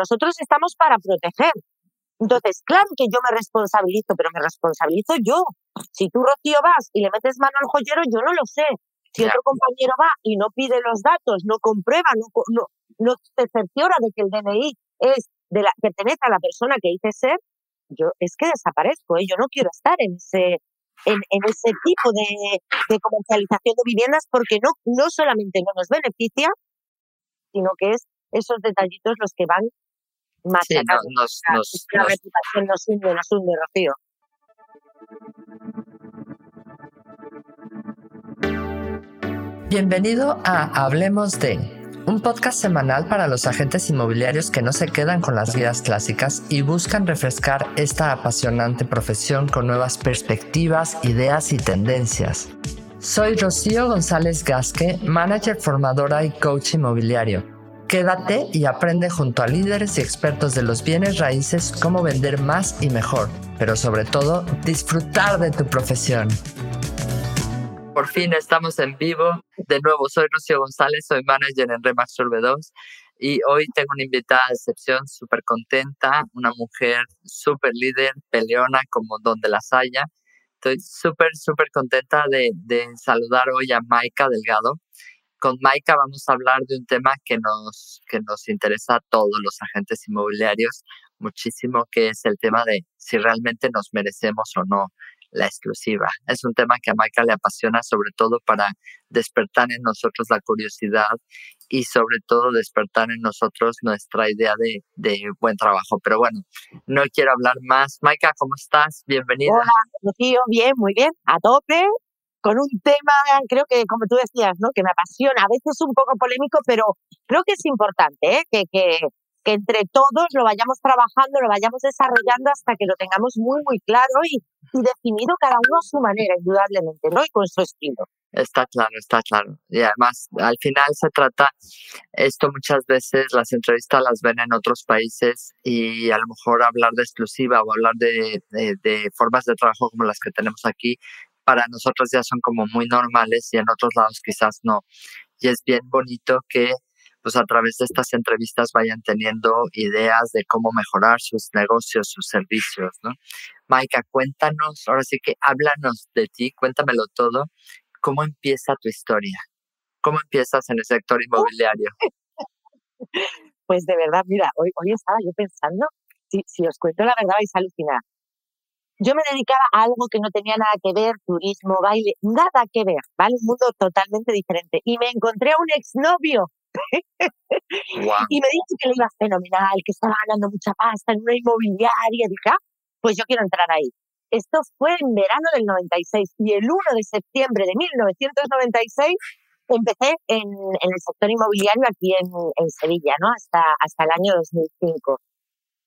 nosotros estamos para proteger. Entonces, claro que yo me responsabilizo, pero me responsabilizo yo. Si tú, Rocío, vas y le metes mano al joyero, yo no lo sé. Si otro compañero va y no pide los datos, no comprueba, no, no, no se cerciora de que el DNI es de la, pertenece a la persona que dice ser, yo es que desaparezco, ¿eh? yo no quiero estar en ese, en, en ese tipo de, de, comercialización de viviendas porque no, no solamente no nos beneficia, sino que es esos detallitos los que van más sí, no, nos, la, nos, la nos, reputación nos hunde, nos hunde, Rocío. Bienvenido a Hablemos de, un podcast semanal para los agentes inmobiliarios que no se quedan con las guías clásicas y buscan refrescar esta apasionante profesión con nuevas perspectivas, ideas y tendencias. Soy Rocío González Gasque, manager formadora y coach inmobiliario. Quédate y aprende junto a líderes y expertos de los bienes raíces cómo vender más y mejor, pero sobre todo disfrutar de tu profesión. Por fin estamos en vivo. De nuevo, soy Rocío González, soy manager en Remax Urbe 2 y hoy tengo una invitada de excepción súper contenta, una mujer súper líder, peleona como donde las haya. Estoy súper, súper contenta de, de saludar hoy a Maika Delgado con Maika vamos a hablar de un tema que nos, que nos interesa a todos los agentes inmobiliarios muchísimo, que es el tema de si realmente nos merecemos o no la exclusiva. Es un tema que a Maika le apasiona sobre todo para despertar en nosotros la curiosidad y sobre todo despertar en nosotros nuestra idea de, de buen trabajo. Pero bueno, no quiero hablar más. Maika, ¿cómo estás? Bienvenida. Hola, Rocío, bien, muy bien, a tope, con un tema, creo que como tú decías, ¿no? que me apasiona, a veces un poco polémico, pero creo que es importante ¿eh? que, que, que entre todos lo vayamos trabajando, lo vayamos desarrollando hasta que lo tengamos muy, muy claro y, y definido cada uno a su manera, indudablemente, ¿no? Y con su estilo. Está claro, está claro. Y además, al final se trata, esto muchas veces las entrevistas las ven en otros países y a lo mejor hablar de exclusiva o hablar de, de, de formas de trabajo como las que tenemos aquí, para nosotros ya son como muy normales y en otros lados quizás no. Y es bien bonito que pues a través de estas entrevistas vayan teniendo ideas de cómo mejorar sus negocios, sus servicios, ¿no? Maika, cuéntanos, ahora sí que háblanos de ti, cuéntamelo todo. ¿Cómo empieza tu historia? ¿Cómo empiezas en el sector inmobiliario? Pues de verdad, mira, hoy, hoy estaba yo pensando, si, si os cuento la verdad vais a alucinar. Yo me dedicaba a algo que no tenía nada que ver, turismo, baile, nada que ver, ¿vale? Un mundo totalmente diferente. Y me encontré a un exnovio Wow. y me dijo que le iba fenomenal, que estaba ganando mucha pasta en una inmobiliaria. Dije, ah, pues yo quiero entrar ahí. Esto fue en verano del 96 y el 1 de septiembre de 1996 empecé en, en el sector inmobiliario aquí en, en Sevilla, ¿no? Hasta, hasta el año 2005.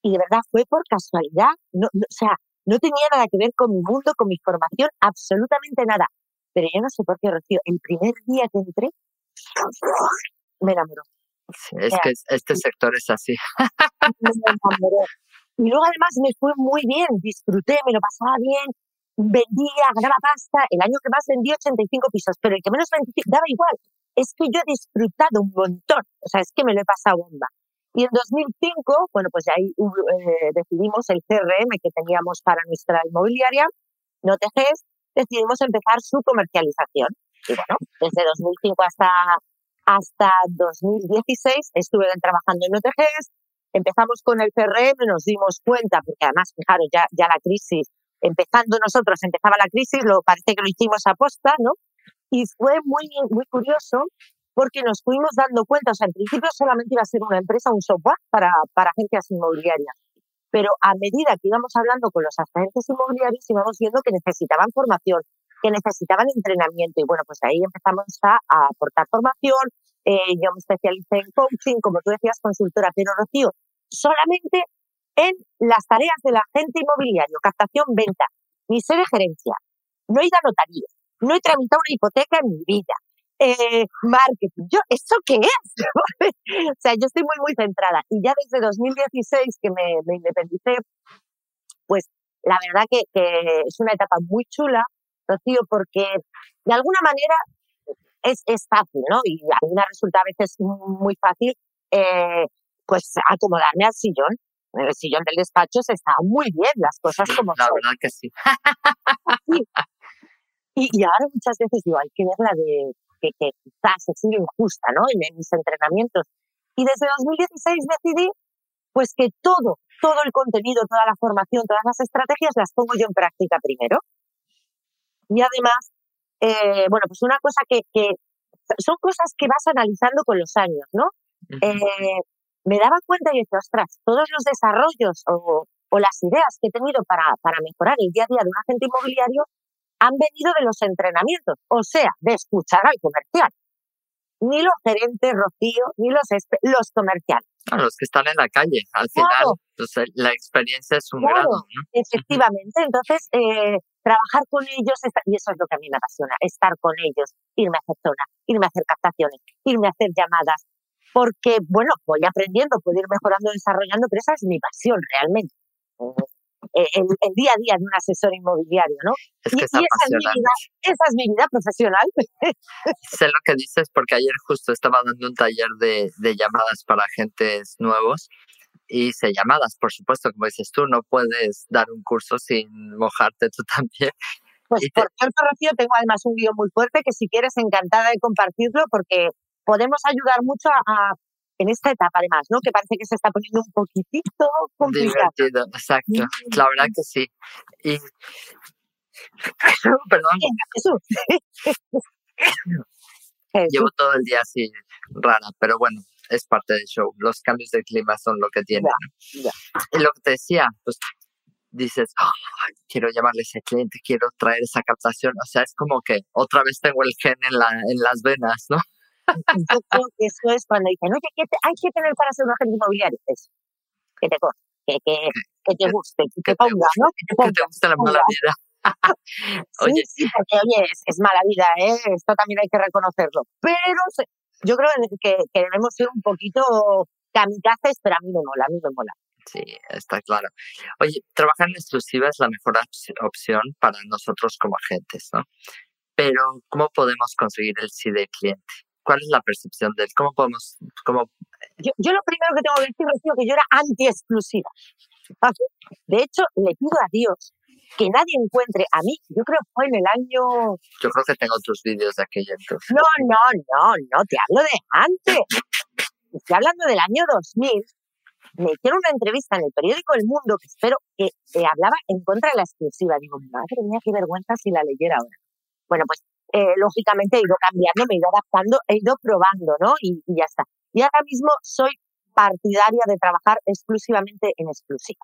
Y de verdad fue por casualidad, no, no, o sea, no tenía nada que ver con mi mundo, con mi formación, absolutamente nada. Pero yo no sé por qué, Rocío, el primer día que entré, me enamoró. Sí, es que este sector es así. Me enamoró. Y luego además me fue muy bien, disfruté, me lo pasaba bien, vendía, ganaba pasta. El año que más vendí 85 pisos, pero el que menos vendí daba igual. Es que yo he disfrutado un montón. O sea, es que me lo he pasado bomba. Y en 2005, bueno, pues ahí eh, decidimos el CRM que teníamos para nuestra inmobiliaria, NoTGs, decidimos empezar su comercialización. Y bueno, desde 2005 hasta, hasta 2016 estuve trabajando en NoTGs, empezamos con el CRM, nos dimos cuenta, porque además, fijaros, ya, ya la crisis, empezando nosotros, empezaba la crisis, lo parece que lo hicimos a posta, ¿no? Y fue muy, muy curioso porque nos fuimos dando cuenta, o sea, en principio solamente iba a ser una empresa, un software para, para agencias inmobiliarias, pero a medida que íbamos hablando con los agentes inmobiliarios íbamos viendo que necesitaban formación, que necesitaban entrenamiento y bueno, pues ahí empezamos a, aportar formación, eh, yo me especialicé en coaching, como tú decías, consultora, pero Rocío, solamente en las tareas del agente inmobiliario, captación, venta, ni sé de gerencia, no he ido a notaría, no he tramitado una hipoteca en mi vida, eh, marketing. Yo, ¿eso qué es? o sea, yo estoy muy, muy centrada. Y ya desde 2016 que me, me independicé, pues la verdad que, que, es una etapa muy chula, Rocío, porque de alguna manera es, es fácil, ¿no? Y a mí me resulta a veces muy fácil eh, pues acomodarme al sillón. En el sillón del despacho se está muy bien, las cosas como La son. verdad que sí. Y, y ahora muchas veces digo, hay que ver la de que, que quizás he sido injusta, ¿no? En, en mis entrenamientos. Y desde 2016 decidí, pues que todo, todo el contenido, toda la formación, todas las estrategias las pongo yo en práctica primero. Y además, eh, bueno, pues una cosa que, que son cosas que vas analizando con los años, ¿no? Eh, me daba cuenta y decía, ostras, todos los desarrollos o, o las ideas que he tenido para, para mejorar el día a día de un agente inmobiliario han venido de los entrenamientos, o sea, de escuchar al comercial. Ni los gerentes, Rocío, ni los, los comerciales. A los que están en la calle, al Claro. final, la experiencia es un Claro. grado, ¿no? Efectivamente, entonces eh, trabajar con ellos, y eso es lo que a mí me apasiona, estar con ellos, irme a hacer zona, irme a hacer captaciones, irme a hacer llamadas, porque, bueno, voy aprendiendo, puedo ir mejorando, desarrollando, pero esa es mi pasión realmente. Eh, el, el día a día de un asesor inmobiliario, ¿no? Es Y, que es y esa, es mi vida, esa es mi vida profesional. Sé lo que dices porque ayer justo estaba dando un taller de, de llamadas para agentes nuevos y hice llamadas, por supuesto, como dices tú, no puedes dar un curso sin mojarte tú también. Pues por cierto, Rocío, tengo además un guion muy fuerte que si quieres encantada de compartirlo porque podemos ayudar mucho a- en esta etapa además, ¿no? Que parece que se está poniendo un poquitito complicado. Divertido, exacto. La verdad que sí. Y perdón, llevo todo el día así rara, pero bueno, es parte del show. Los cambios de clima son lo que tienen. Y lo que te decía, pues dices, "Ay, quiero llamarle a ese cliente, quiero traer esa captación. O sea, es como que otra vez tengo el gen en, la, en las venas, ¿no? Yo creo que eso es cuando dicen, oye, ¿qué te- hay que tener para ser un agente inmobiliario? Eso. Que te que, que, que te guste, que te ponga, ¿no? Que te guste la mala vida. Sí, Oye, sí, porque oye, es, es mala vida, ¿eh? Esto también hay que reconocerlo. Pero yo creo que, que debemos ser un poquito kamikazes, pero a mí me mola, a mí me mola. Sí, está claro. Oye, trabajar en exclusiva es la mejor opci- opción para nosotros como agentes, ¿no? Pero, ¿cómo podemos conseguir el sí del cliente? ¿Cuál es la percepción de él? ¿Cómo podemos, cómo, Yo, yo lo primero que tengo que decir, Rocío, que yo era anti-exclusiva. De hecho, le pido a Dios que nadie encuentre a mí, yo creo que fue en el año... yo creo que tengo tus vídeos de aquella entonces. No, no, no, no, te hablo de antes. Estoy hablando del año 2000. Me hicieron una entrevista en el periódico El Mundo, que espero que eh, hablaba en contra de la exclusiva. Digo, madre mía, qué vergüenza si la leyera ahora. Bueno, pues eh, lógicamente he ido cambiando, me he ido adaptando, he ido probando, ¿no? Y, y ya está. Y ahora mismo soy partidaria de trabajar exclusivamente en exclusiva.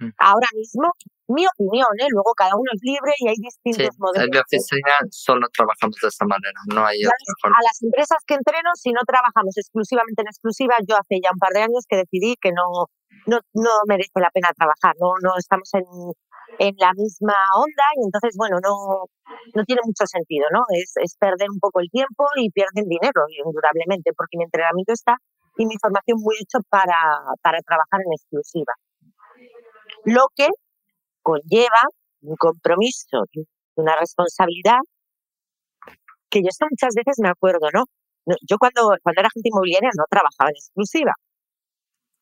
Mm. Ahora mismo, mi opinión, ¿eh? Luego cada uno es libre y hay Sí, distintos en modelos. mi oficina solo trabajamos de esta manera, no hay otra forma. a las empresas que entreno, si no trabajamos exclusivamente en exclusiva, yo hace ya un par de años que decidí que no, no, no merece la pena trabajar, no, no estamos en, en la misma onda y entonces, bueno, no, no tiene mucho sentido, ¿no? Es, es perder un poco el tiempo y pierden dinero, indudablemente, porque mi entrenamiento está y mi formación muy hecho para, para trabajar en exclusiva. Lo que conlleva un compromiso una responsabilidad que yo esto muchas veces me acuerdo, ¿no? Yo cuando, cuando era agente inmobiliaria no trabajaba en exclusiva.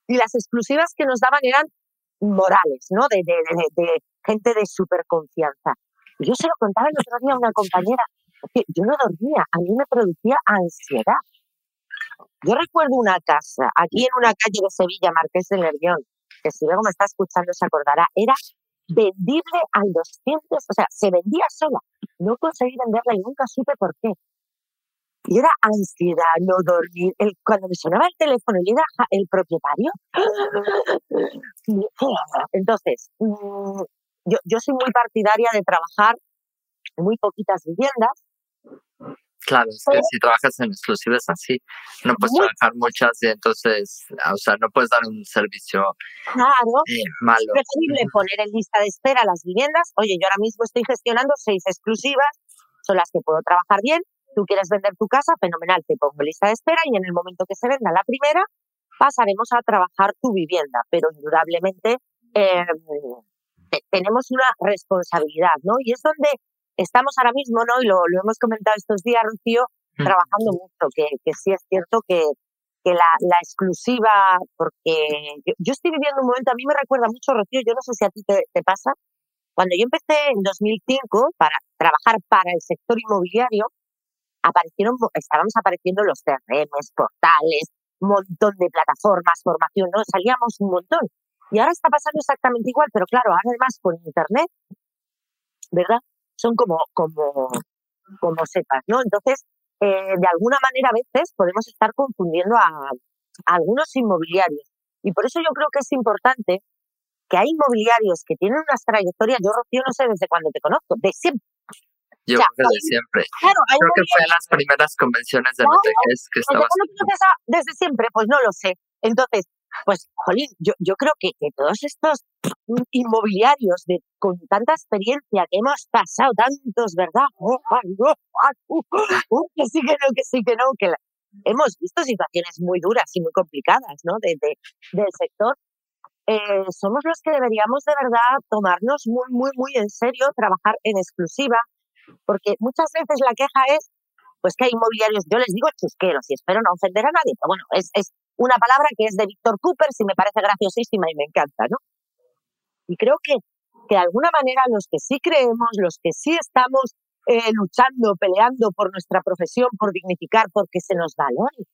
Y las exclusivas que nos daban eran morales, ¿no? De, de gente de súper confianza. Yo se lo contaba el otro día a una compañera, yo no dormía, a mí me producía ansiedad. Yo recuerdo una casa, aquí en una calle de Sevilla, Marqués de Nervión, que si luego me está escuchando se acordará, era vendible al 200, o sea, se vendía sola. No conseguí venderla y nunca supe por qué. Y era ansiedad, no dormir. Cuando me sonaba el teléfono y era el propietario. Entonces, mm, yo, yo soy muy partidaria de trabajar en muy poquitas viviendas. Claro, es que si trabajas en exclusiva es así, no puedes trabajar muchas y entonces, ah, o sea, no puedes dar un servicio Claro, eh, es malo. preferible poner en lista de espera las viviendas. Oye, yo ahora mismo estoy gestionando seis exclusivas, son las que puedo trabajar bien. Tú quieres vender tu casa, fenomenal, te pongo en lista de espera y en el momento que se venda la primera, pasaremos a trabajar tu vivienda. Pero indudablemente eh, te- tenemos una responsabilidad, ¿no? Y es donde estamos ahora mismo, ¿no? Y lo, lo hemos comentado estos días, Rocío, Mm. trabajando mucho, que, que sí es cierto que, que la, la exclusiva, porque yo, estoy viviendo un momento, a mí me recuerda mucho, Rocío, yo no sé si a ti te, te pasa, cuando yo empecé en 2005 para trabajar para el sector inmobiliario, aparecieron, estábamos apareciendo los CRMs, portales, un montón de plataformas, formación, ¿no? Salíamos un montón. Y ahora está pasando exactamente igual, pero claro, además con Internet, ¿verdad? Son como, como, como sepas, ¿no? Entonces, eh, de alguna manera a veces podemos estar confundiendo a, algunos inmobiliarios. Y por eso yo creo que es importante que hay inmobiliarios que tienen unas trayectorias, yo Rocío no sé desde cuándo te conozco, de siempre, yo creo que siempre. creo que fue en las primeras convenciones de claro, que estabas. desde siempre? Pues no lo sé. Entonces, pues, jolín, yo, yo creo que, que todos estos inmobiliarios de, con tanta experiencia que hemos pasado, tantos, ¿verdad? Oh, que sí, que no, que sí, que no, que hemos visto situaciones muy duras y muy complicadas, ¿no? De, del sector. Eh, somos los que deberíamos de verdad tomarnos muy, muy, muy en serio, trabajar en exclusiva, porque muchas veces la queja es, pues que hay inmobiliarios, yo les digo chusqueros y espero no ofender a nadie, pero bueno, es una palabra que es de Víctor Cooper, si me parece graciosísima y me encanta, ¿no? Y creo que, que de alguna manera los que sí creemos, los que sí estamos eh, luchando, peleando por nuestra profesión, por dignificar, porque se nos valore.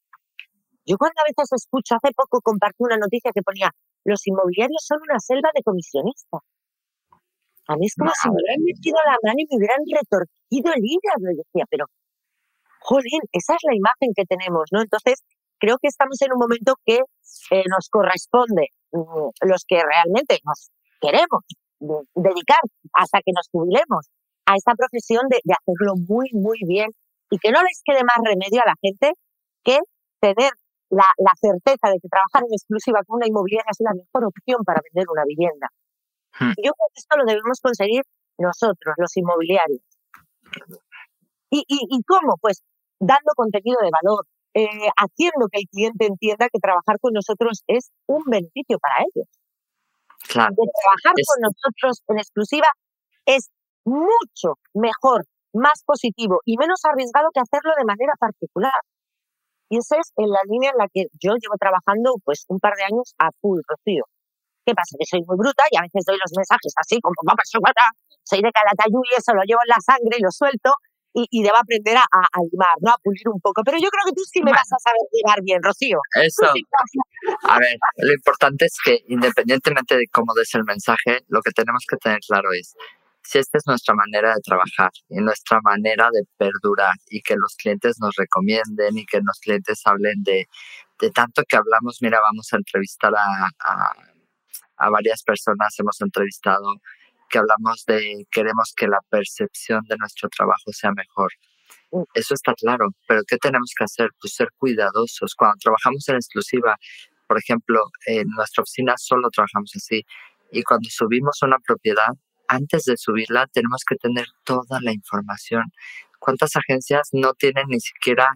Yo cuando a veces escucho, hace poco compartí una noticia que ponía, los inmobiliarios son una selva de comisionistas. A mí es como si me hubieran metido la mano y me hubieran retorcido el hígado. Y decía, pero, jolín, esa es la imagen que tenemos, ¿no? Entonces, creo que estamos en un momento que eh, nos corresponde, mm, los que realmente nos queremos dedicar hasta que nos jubilemos a esta profesión de, hacerlo muy, muy bien y que no les quede más remedio a la gente que tener la, la certeza de que trabajar en exclusiva con una inmobiliaria es la mejor opción para vender una vivienda. Hmm. yo creo que esto lo debemos conseguir nosotros, los inmobiliarios. ¿Y, y, cómo? Pues dando contenido de valor, eh, haciendo que el cliente entienda que trabajar con nosotros es un beneficio para ellos. Claro. trabajar con nosotros en exclusiva es mucho mejor, más positivo y menos arriesgado que hacerlo de manera particular. Y esa es en la línea en la que yo llevo trabajando pues un par de años a full, Rocío. ¿Qué pasa? Que soy muy bruta y a veces doy los mensajes así, como papá, soy de Calatayud y eso lo llevo en la sangre y lo suelto y, y debo aprender a, a, limar, ¿no? A pulir un poco. Pero yo creo que tú sí me vas a saber ligar bien, Rocío. Eso. a ver, lo importante es que independientemente de cómo des el mensaje, lo que tenemos que tener claro es si esta es nuestra manera de trabajar y nuestra manera de perdurar y que los clientes nos recomienden y que los clientes hablen de, de tanto que hablamos, mira, vamos a entrevistar a, a a varias personas hemos entrevistado que hablamos de queremos que la percepción de nuestro trabajo sea mejor. Mm. Eso está claro, pero ¿qué tenemos que hacer? Pues ser cuidadosos. Cuando trabajamos en exclusiva, por ejemplo, en nuestra oficina solo trabajamos así. Y cuando subimos una propiedad, antes de subirla tenemos que tener toda la información. ¿Cuántas agencias no tienen ni siquiera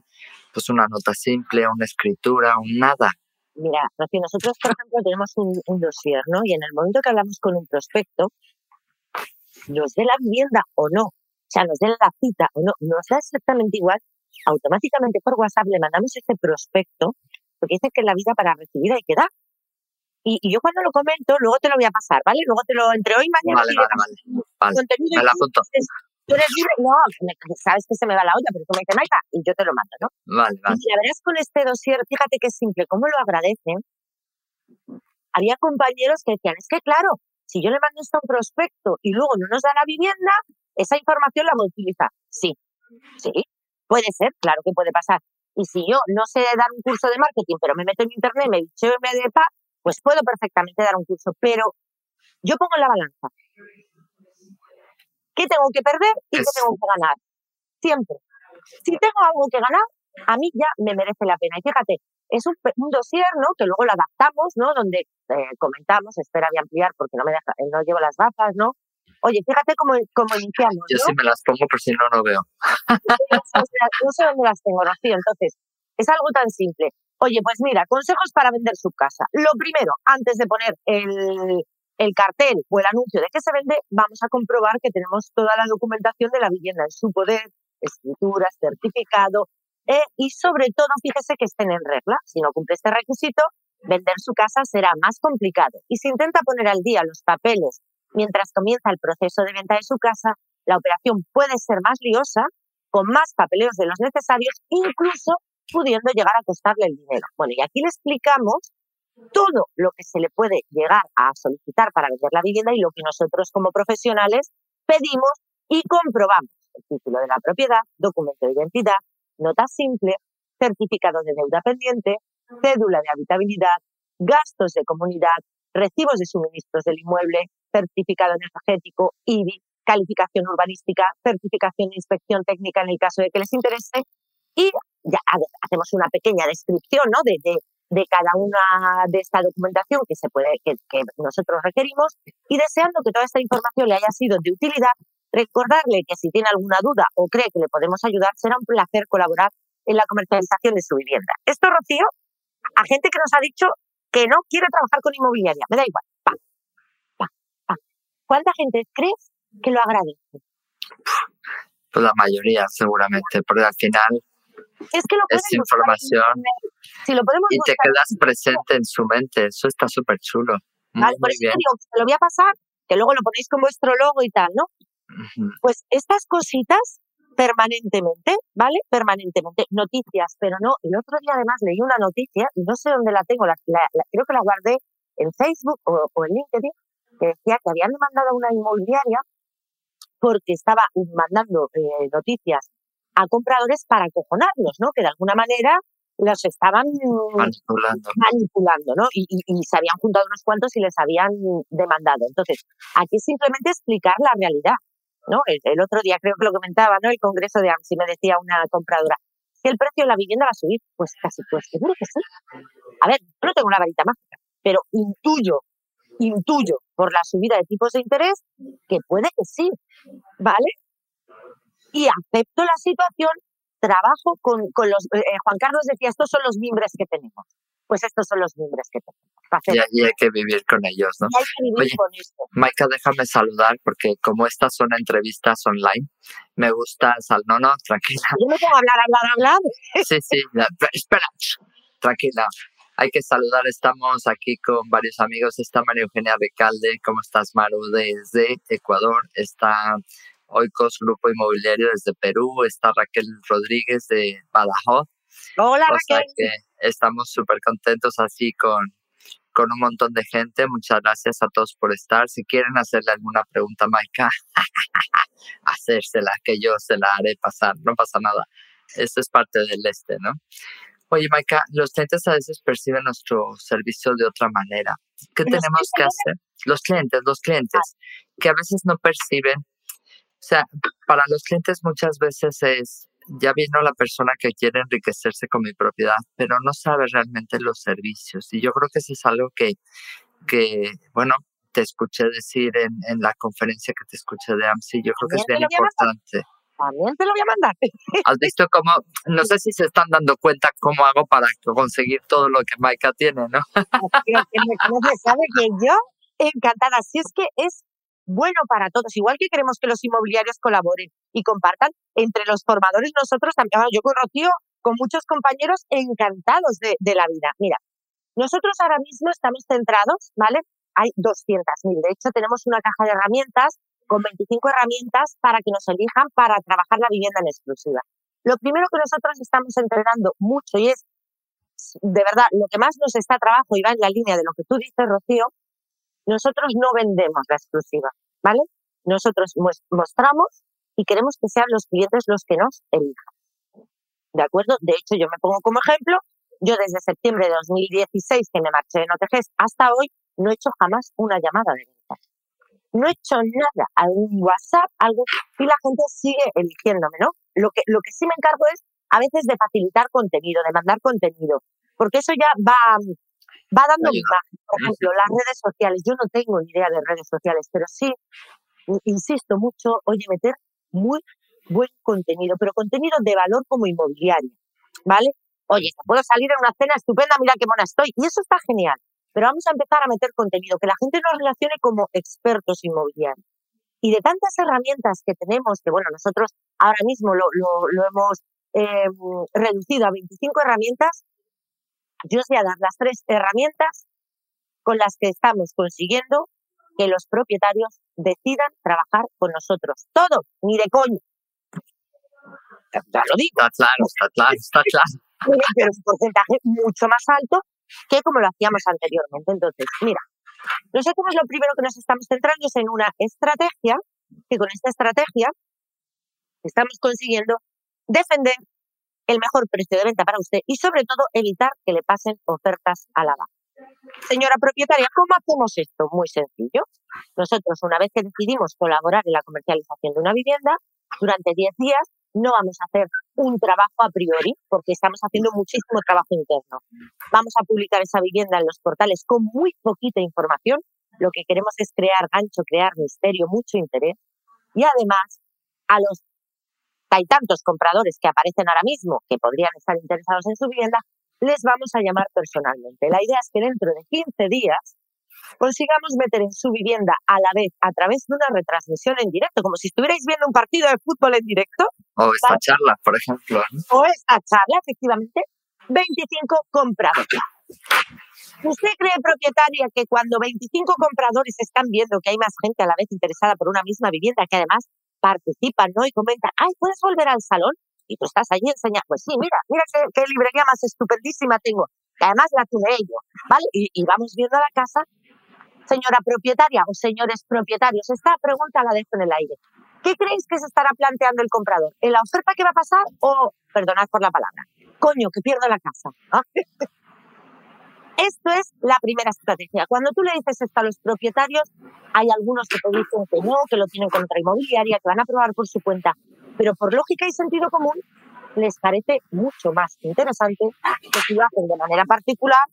pues una nota simple, una escritura, un nada? Mira, nosotros, por ejemplo, tenemos un, un dossier, ¿no? Y en el momento que hablamos con un prospecto, nos dé la vivienda o no, o sea, nos dé la cita o no, nos da exactamente igual, automáticamente por WhatsApp le mandamos ese prospecto, porque dice que en la vida para recibir hay que dar. Y, y, yo cuando lo comento, luego te lo voy a pasar, ¿vale? Luego te lo, entre hoy y mañana. Vale, vale, vale. vale. Me la apunto tú eres libre, no, sabes que se me va la olla, pero tú me dices, Maika, y yo te lo mando, ¿no? Vale, vale. Y la verdad es con este dossier, fíjate qué simple, cómo lo agradecen. Había compañeros que decían, es que claro, si yo le mando esto a un prospecto y luego no nos da la vivienda, esa información la voy a utilizar. Sí, sí, puede ser, claro que puede pasar. Y si yo no sé dar un curso de marketing, pero me meto en internet, me en MDPA, pues puedo perfectamente dar un curso. Pero yo pongo en la balanza ¿Qué tengo que perder y qué tengo que ganar? Siempre. Si tengo algo que ganar, a mí ya me merece la pena. Y fíjate, es un, un dossier, ¿no? Que luego lo adaptamos, ¿no? Donde eh, comentamos, espera de ampliar porque no me deja, no llevo las gafas, ¿no? Oye, fíjate cómo, cómo iniciamos. Yo sí me las pongo, por si no, no veo. no sé dónde las tengo, Rocío. Entonces, es algo tan simple. Oye, pues mira, consejos para vender su casa. Lo primero, antes de poner el, el cartel o el anuncio de que se vende, vamos a comprobar que tenemos toda la documentación de la vivienda en su poder, escrituras, certificado, eh, y sobre todo, fíjese que estén en regla. Si no cumple este requisito, vender su casa será más complicado. Y si intenta poner al día los papeles mientras comienza el proceso de venta de su casa, la operación puede ser más liosa, con más papeleos de los necesarios, incluso pudiendo llegar a costarle el dinero. Bueno, y aquí le explicamos todo lo que se le puede llegar a solicitar para vender la vivienda y lo que nosotros como profesionales pedimos y comprobamos. El título de la propiedad, documento de identidad, nota simple, certificado de deuda pendiente, cédula de habitabilidad, gastos de comunidad, recibos de suministros del inmueble, certificado energético, IBI, calificación urbanística, certificación de inspección técnica en el caso de que les interese y ya hacemos una pequeña descripción ¿no? de, de, cada una de esta documentación que, se puede, que, que nosotros requerimos y deseando que toda esta información le haya sido de utilidad, recordarle que si tiene alguna duda o cree que le podemos ayudar, será un placer colaborar en la comercialización de su vivienda. Esto, Rocío, a gente que nos ha dicho que no quiere trabajar con inmobiliaria. Me da igual. ¿Cuánta gente crees que lo agradece? Pues la mayoría, seguramente, porque al final es, que lo es información si lo podemos y te quedas presente en su mente. Eso está súper chulo. por eso digo, te lo voy a pasar, que luego lo ponéis con vuestro logo y tal, ¿no? Pues estas cositas permanentemente, ¿vale? Permanentemente. Noticias, pero no. El otro día además leí una noticia y no sé dónde la tengo, la, creo que la guardé en Facebook o, en LinkedIn, que decía que habían mandado a una inmobiliaria porque estaba mandando eh, noticias a compradores para acojonarlos, ¿no? Que de alguna manera los estaban manipulando, manipulando ¿no? Y, y, y, se habían juntado unos cuantos y les habían demandado. Entonces, aquí simplemente explicar la realidad. ¿No? El, otro día creo que lo comentaba, ¿no? El congreso de AMSI me decía una compradora, que el precio de la vivienda va a subir. Pues casi, pues seguro que sí. A ver, no tengo una varita mágica, pero intuyo, intuyo por la subida de tipos de interés que puede que sí, ¿vale? Y acepto la situación, trabajo con, con los... Eh, Juan Carlos decía, estos son los mimbres que tenemos pues estos son los miembros que tenemos. Y, hay que vivir con ellos, ¿no? Y hay que vivir con esto. Maika, déjame saludar porque como estas son entrevistas online, me gusta sal no, no, tranquila. Yo me puedo hablar, hablar, hablar. Sí, sí, espera, tranquila. Hay que saludar, estamos aquí con varios amigos. Está María Eugenia Recalde, ¿cómo estás, Maru? Desde Ecuador. Está Oikos Grupo Inmobiliario desde Perú. Está Raquel Rodríguez de Badajoz. Hola, Raquel estamos súper contentos así con, con un montón de gente. Muchas gracias a todos por estar. Si quieren hacerle alguna pregunta a Maika, hacérsela, que yo se la haré pasar, no pasa nada. Esto es parte del este, ¿no? Oye, Maika, los clientes a veces perciben nuestro servicio de otra manera. ¿Qué tenemos que hacer? Los clientes, los clientes, que a veces no perciben. O sea, para los clientes muchas veces es, ya vino la persona que quiere enriquecerse con mi propiedad, pero no sabe realmente los servicios. Y yo creo que eso es algo que, que bueno, te escuché decir en, en la conferencia que te escuché de AMSI, yo creo que es bien importante. También te lo voy a mandar. ¿Has visto cómo, no sé si se están dando cuenta cómo hago para conseguir todo lo que Maika tiene, ¿no? Creo que me sabe que yo encantada. Si es que es bueno para todos, igual que queremos que los inmobiliarios colaboren y compartan entre los formadores nosotros también, yo con Rocío, con muchos compañeros encantados de, de la vida. Mira, nosotros ahora mismo estamos centrados, ¿vale? Hay 200.000, de hecho tenemos una caja de herramientas con 25 herramientas para que nos elijan para trabajar la vivienda en exclusiva. Lo primero que nosotros estamos entrenando mucho y es, de verdad, lo que más nos está trabajo y va en la línea de lo que tú dices, Rocío, nosotros no vendemos la exclusiva, ¿vale? Nosotros mostramos y queremos que sean los clientes los que nos elijan. ¿De acuerdo? De hecho, yo me pongo como ejemplo, yo desde septiembre de 2016 que me marché de NOTGES hasta hoy no he hecho jamás una llamada de venta. No he hecho nada, algún WhatsApp, algo, y la gente sigue eligiéndome, ¿no? Lo que, lo que sí me encargo es a veces de facilitar contenido, de mandar contenido, porque eso ya va, va dando imagen. Por ejemplo, las redes sociales. Yo no tengo idea de redes sociales, pero sí, insisto mucho, oye, meter muy buen contenido, pero contenido de valor como inmobiliario, ¿vale? Oye, puedo salir en una cena estupenda, mira qué mona estoy. Y eso está genial. Pero vamos a empezar a meter contenido, que la gente nos relacione como expertos inmobiliarios. Y de tantas herramientas que tenemos, que bueno, nosotros ahora mismo lo, lo, lo hemos em, reducido a 25 herramientas, yo os voy a dar las tres herramientas con las que estamos consiguiendo que los propietarios decidan trabajar con nosotros. Todo, ni de coño. Ya lo digo. Está claro, está claro, está claro. Pero es un porcentaje mucho más alto que como lo hacíamos anteriormente. Entonces, mira, nosotros lo primero que nos estamos centrando es en una estrategia, que con esta estrategia estamos consiguiendo defender el mejor precio de venta para usted y sobre todo evitar que le pasen ofertas a la baja. Señora propietaria, ¿cómo hacemos esto? Muy sencillo. Nosotros, una vez que decidimos colaborar en la comercialización de una vivienda, durante 10 días no vamos a hacer un trabajo a priori, porque estamos haciendo muchísimo trabajo interno. Vamos a publicar esa vivienda en los portales con muy poquita información. Lo que queremos es crear gancho, crear misterio, mucho interés. Y además, a los hay tantos compradores que aparecen ahora mismo que podrían estar interesados en su vivienda, les vamos a llamar personalmente. La idea es que dentro de 15 días consigamos meter en su vivienda a la vez a través de una retransmisión en directo, como si estuvierais viendo un partido de fútbol en directo. O esta charla, por ejemplo. O esta charla, efectivamente, 25 compradores. ¿Usted cree, propietaria, que cuando 25 compradores están viendo que hay más gente a la vez interesada por una misma vivienda, que además participan ¿no? y comentan, ay, ¿puedes volver al salón? y tú estás allí enseñando, pues sí, mira, mira qué, librería más estupendísima tengo, que además la tuve yo, ¿vale? Y, vamos viendo la casa, señora propietaria o señores propietarios, esta pregunta la dejo en el aire. ¿Qué creéis que se estará planteando el comprador? ¿En la oferta que va a pasar o, perdonad por la palabra, coño, que pierdo la casa? Esto es la primera estrategia. Cuando tú le dices esto a los propietarios, hay algunos que te dicen que no, que lo tienen contra inmobiliaria, que van a probar por su cuenta pero por lógica y sentido común les parece mucho más interesante que si lo hacen de manera particular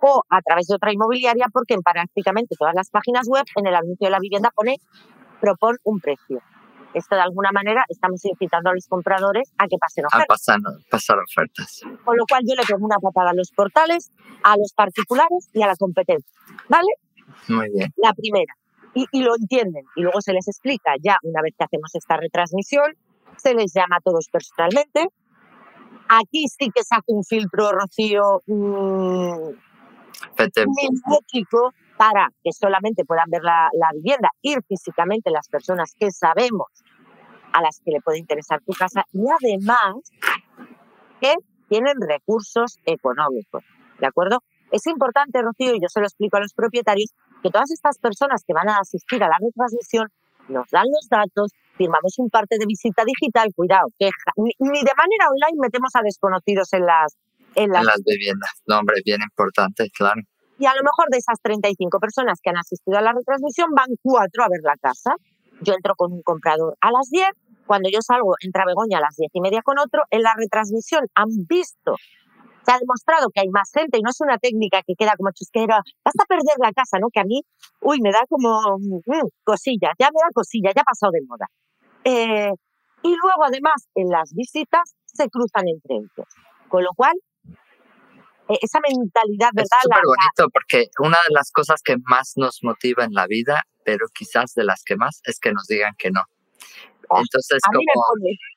o a través de otra inmobiliaria, porque en prácticamente todas las páginas web, en el anuncio de la vivienda pone propon un precio. Esto de alguna manera estamos incitando a los compradores a que pasen ofertas. A pasar, pasar ofertas. Con lo cual yo le pongo una patada a los portales, a los particulares y a la competencia. ¿Vale? Muy bien. La primera. Y, y lo entienden. Y luego se les explica ya una vez que hacemos esta retransmisión se les llama a todos personalmente. Aquí sí que se hace un filtro, Rocío, mmm, para que solamente puedan ver la, vivienda, ir físicamente las personas que sabemos a las que le puede interesar tu casa y además que tienen recursos económicos, ¿de acuerdo? Es importante, Rocío, y yo se lo explico a los propietarios, que todas estas personas que van a asistir a la retransmisión nos dan los datos, firmamos un parte de visita digital, cuidado, que ni, de manera online metemos a desconocidos en las, en las, viviendas. No, hombre, bien importante, claro. Y a lo mejor de esas 35 personas que han asistido a la retransmisión van cuatro a ver la casa. Yo entro con un comprador a las 10, cuando yo salgo entra Begoña a las diez y media con otro, en la retransmisión han visto se ha demostrado que hay más gente y no es una técnica que queda como chusquera, vas a perder la casa, ¿no? Que a mí, uy, me da como mm, cosilla, ya me da cosilla, ya ha pasado de moda. Eh, y luego, además, en las visitas se cruzan entre ellos. Con lo cual, esa mentalidad, ¿verdad? Es súper bonito porque una de las cosas que más nos motiva en la vida, pero quizás de las que más, es que nos digan que no. Oh, Entonces, como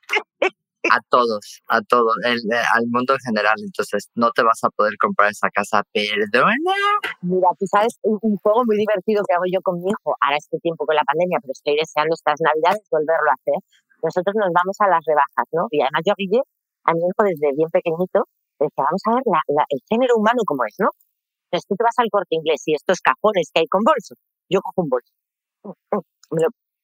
a todos, a todos, el, eh, al mundo en general. Entonces, no te vas a poder comprar esa casa, perdona. Mira, tú sabes, un, juego muy divertido que hago yo con mi hijo, ahora este tiempo con la pandemia, pero estoy deseando estas navidades volverlo a hacer. Nosotros nos vamos a las rebajas, ¿no? Y además yo, Guille, a mi hijo desde bien pequeñito, decía, vamos a ver la, el género humano como es, ¿no? Entonces tú te vas al corte inglés y estos cajones que hay con bolsos, yo cojo un bolso.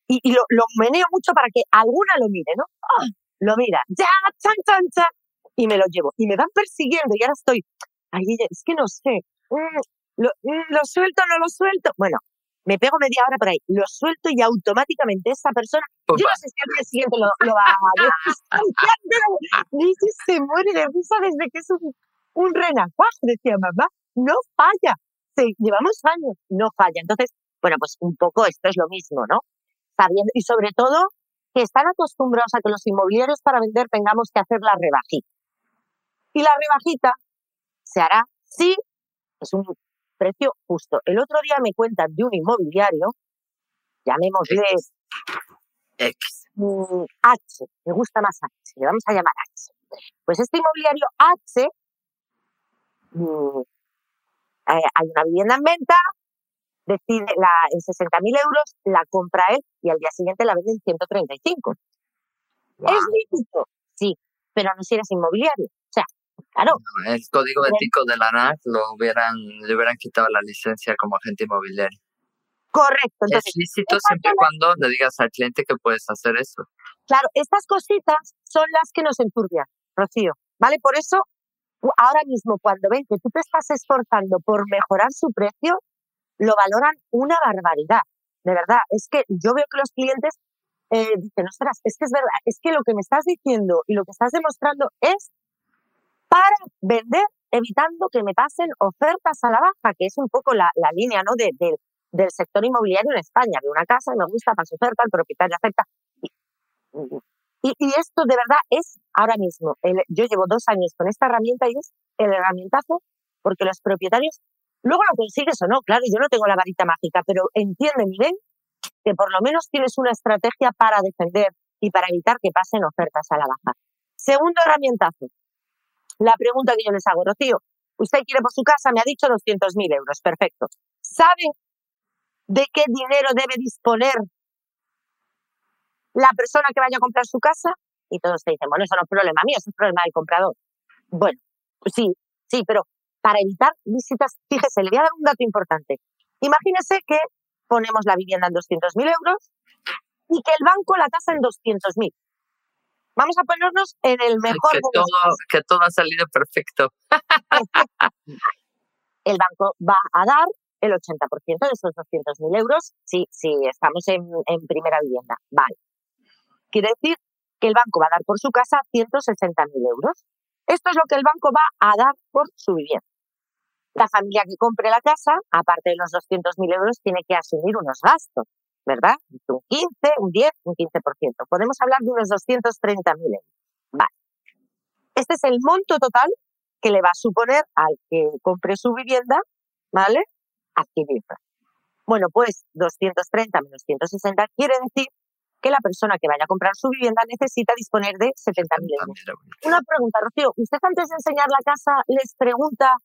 y, y lo, lo, meneo mucho para que alguna lo mire, ¿no? ¡Ah! lo mira, ya, chan, chan, chan, y me lo llevo. Y me van persiguiendo y ahora estoy, ay, es que no sé, mm, lo, mm, lo, suelto, no lo suelto. Bueno, me pego media hora por ahí, lo suelto y automáticamente esa persona, yo no sé si al día siguiente lo, lo va a ver, dice, se muere de risa desde que es un, un renacuajo, decía mamá, no falla. Sí, llevamos años, no falla. Entonces, bueno, pues un poco esto es lo mismo, ¿no? Sabiendo, y sobre todo, que están acostumbrados a que los inmobiliarios para vender tengamos que hacer la rebajita. Y la rebajita se hará si es un precio justo. El otro día me cuentan de un inmobiliario, llamémosle X. Mm, H, me gusta más H, le vamos a llamar H. Pues este inmobiliario H, mm, eh, hay una vivienda en venta, decide la, en 60.000 euros, la compra él y al día siguiente la vende en 135. Es lícito, sí, pero no si eres inmobiliario. O sea, claro. el código ético de la NAC lo hubieran, le hubieran quitado la licencia como agente inmobiliario. Correcto. es lícito siempre y cuando le digas al cliente que puedes hacer eso. Claro, estas cositas son las que nos enturbian, Rocío. ¿Vale? Por eso, ahora mismo, cuando ven que tú te estás esforzando por mejorar su precio, lo valoran una barbaridad. De verdad, es que yo veo que los clientes eh, dicen, ostras, es que es verdad, es que lo que me estás diciendo y lo que estás demostrando es para vender evitando que me pasen ofertas a la baja, que es un poco la, línea ¿no? de, del sector inmobiliario en España. De una casa, me gusta, paso oferta, el propietario acepta. Y, y, esto de verdad es ahora mismo. yo llevo dos años con esta herramienta y es el herramientazo porque los propietarios Luego lo consigues o no, claro, yo no tengo la varita mágica, pero entienden y ven que por lo menos tienes una estrategia para defender y para evitar que pasen ofertas a la baja. Segundo herramientazo. La pregunta que yo les hago, Rocío, usted quiere por su casa, me ha dicho 200.000 euros, perfecto. ¿Sabe de qué dinero debe disponer la persona que vaya a comprar su casa? Y todos te dicen, bueno, eso no es problema mío, eso es problema del comprador. Bueno, pues sí, sí, pero para evitar visitas. Fíjese, le voy a dar un dato importante. Imagínese que ponemos la vivienda en 200.000 euros y que el banco la tasa en 200.000. Vamos a ponernos en el mejor. Que todo, que todo ha salido perfecto. el banco va a dar el 80% de esos 200.000 euros si, si estamos en, primera vivienda. Vale. Quiere decir que el banco va a dar por su casa 160.000 euros. Esto es lo que el banco va a dar por su vivienda. La familia que compre la casa, aparte de los 200.000 euros, tiene que asumir unos gastos, ¿verdad? Un 15, un 10, un 15%. Podemos hablar de unos 230.000 euros. Vale. Este es el monto total que le va a suponer al que compre su vivienda, ¿vale? Adquirirla. Bueno, pues 230 menos 160 quiere decir que la persona que vaya a comprar su vivienda necesita disponer de 70.000 euros. Una pregunta, Rocío. ¿Usted antes de enseñar la casa les pregunta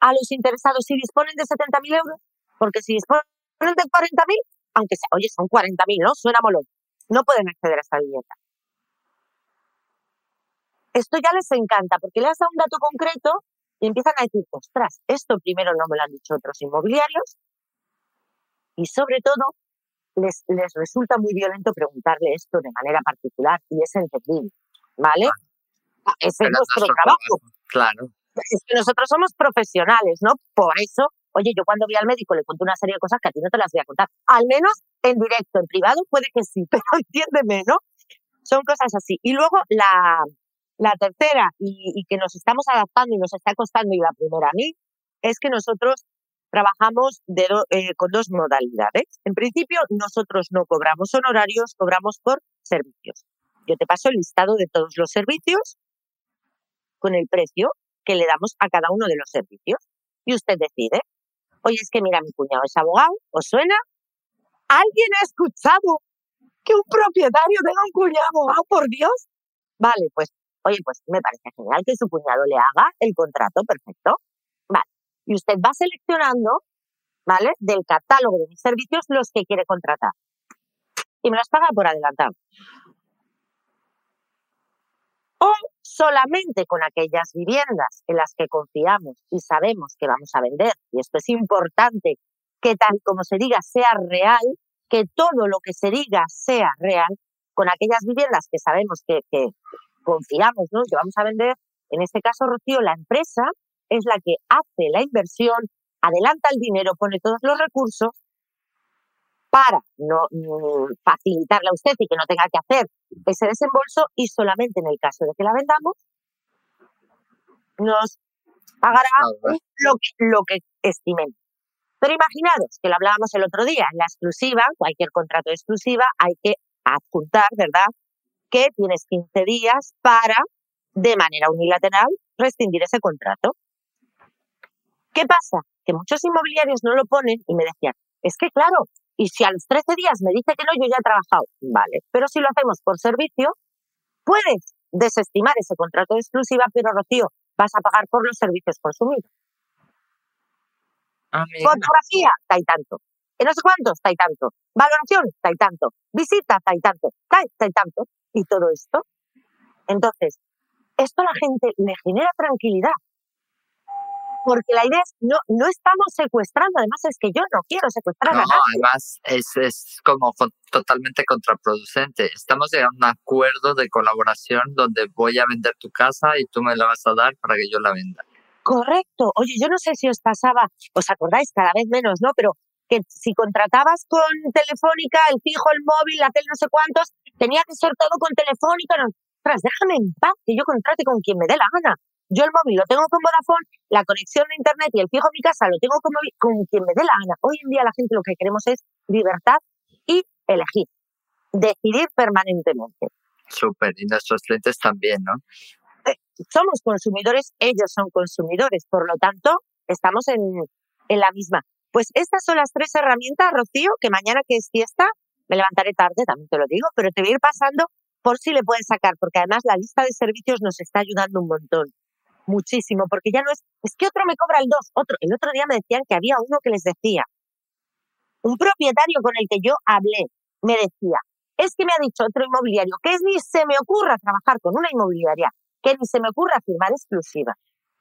a los interesados si disponen de 70.000 euros, porque si disponen de 40.000, aunque sea, oye, son 40.000, ¿no? Suena molón. No pueden acceder a esta vivienda. Esto ya les encanta, porque les da un dato concreto y empiezan a decir, ostras, esto primero no me lo han dicho otros inmobiliarios y sobre todo les, les resulta muy violento preguntarle esto de manera particular y es entendible, ¿vale? Ese es nuestro trabajo. Claro es que nosotros somos profesionales, ¿no? Por eso, oye, yo cuando voy al médico le cuento una serie de cosas que a ti no te las voy a contar. Al menos en directo, en privado puede que sí, pero entiéndeme, ¿no? Son cosas así. Y luego la, la tercera, y, que nos estamos adaptando y nos está costando, y la primera a mí, es que nosotros trabajamos eh, con dos modalidades. En principio, nosotros no cobramos honorarios, cobramos por servicios. Yo te paso el listado de todos los servicios con el precio que le damos a cada uno de los servicios. Y usted decide, oye, es que mira, mi cuñado es abogado, ¿os suena? ¿Alguien ha escuchado que un propietario tenga un cuñado abogado, por Dios? Vale, pues, oye, pues me parece genial que su cuñado le haga el contrato, perfecto. Vale. Y usted va seleccionando, ¿vale? Del catálogo de mis servicios los que quiere contratar. Y me los paga por adelantado o solamente con aquellas viviendas en las que confiamos y sabemos que vamos a vender, y esto es importante, que tal como se diga sea real, que todo lo que se diga sea real, con aquellas viviendas que sabemos que, confiamos, ¿no? que vamos a vender, en este caso, Rocío, la empresa es la que hace la inversión, adelanta el dinero, pone todos los recursos para no mm, facilitarle a usted y que no tenga que hacer ese desembolso y solamente en el caso de que la vendamos nos pagará lo que, lo que estimen. Pero imaginaros que lo hablábamos el otro día, en la exclusiva, cualquier contrato de exclusiva, hay que adjuntar, ¿verdad? Que tienes 15 días para, de manera unilateral, rescindir ese contrato. ¿Qué pasa? Que muchos inmobiliarios no lo ponen y me decían, es que claro, y si a los 13 días me dice que no, yo ya he trabajado. Vale, pero si lo hacemos por servicio, puedes desestimar ese contrato de exclusiva, pero Rocío, vas a pagar por los servicios consumidos. Ah. Fotografía, está y tanto. Eh, no sé cuántos, está y tanto. Valoración, está y tanto. Visita, está y tanto. Está y tanto. Y todo esto. Entonces, esto a la gente le genera tranquilidad. Porque la idea es, no, no estamos secuestrando, además es que yo no quiero secuestrar No, a nadie. además es, es como con- totalmente contraproducente. Estamos llegando a un acuerdo de colaboración donde voy a vender tu casa y tú me la vas a dar para que yo la venda. Correcto. Oye, yo no sé si os pasaba, os acordáis cada vez menos, ¿no? Pero que si contratabas con Telefónica, el fijo, el móvil, la tele, no sé cuántos, tenía que ser todo con Telefónica. No, ostras, déjame en paz, que yo contrate con quien me dé la gana. Yo el móvil lo tengo con Vodafone, la conexión de internet y el fijo en mi casa lo tengo con, móvil- con quien me dé la gana. Hoy en día la gente lo que queremos es libertad y elegir, decidir permanentemente. Súper. Y nuestros clientes también, ¿no? somos consumidores, ellos son consumidores, por lo tanto, estamos en, en la misma. Pues estas son las tres herramientas, Rocío, que mañana que es fiesta, me levantaré tarde, también te lo digo, pero te voy a ir pasando por si le pueden sacar, porque además la lista de servicios nos está ayudando un montón, muchísimo, porque ya no es, es que otro me cobra el dos, otro, el otro día me decían que había uno que les decía, un propietario con el que yo hablé, me decía, es que me ha dicho otro inmobiliario, que ni se me ocurra trabajar con una inmobiliaria, que ni se me ocurra firmar exclusiva,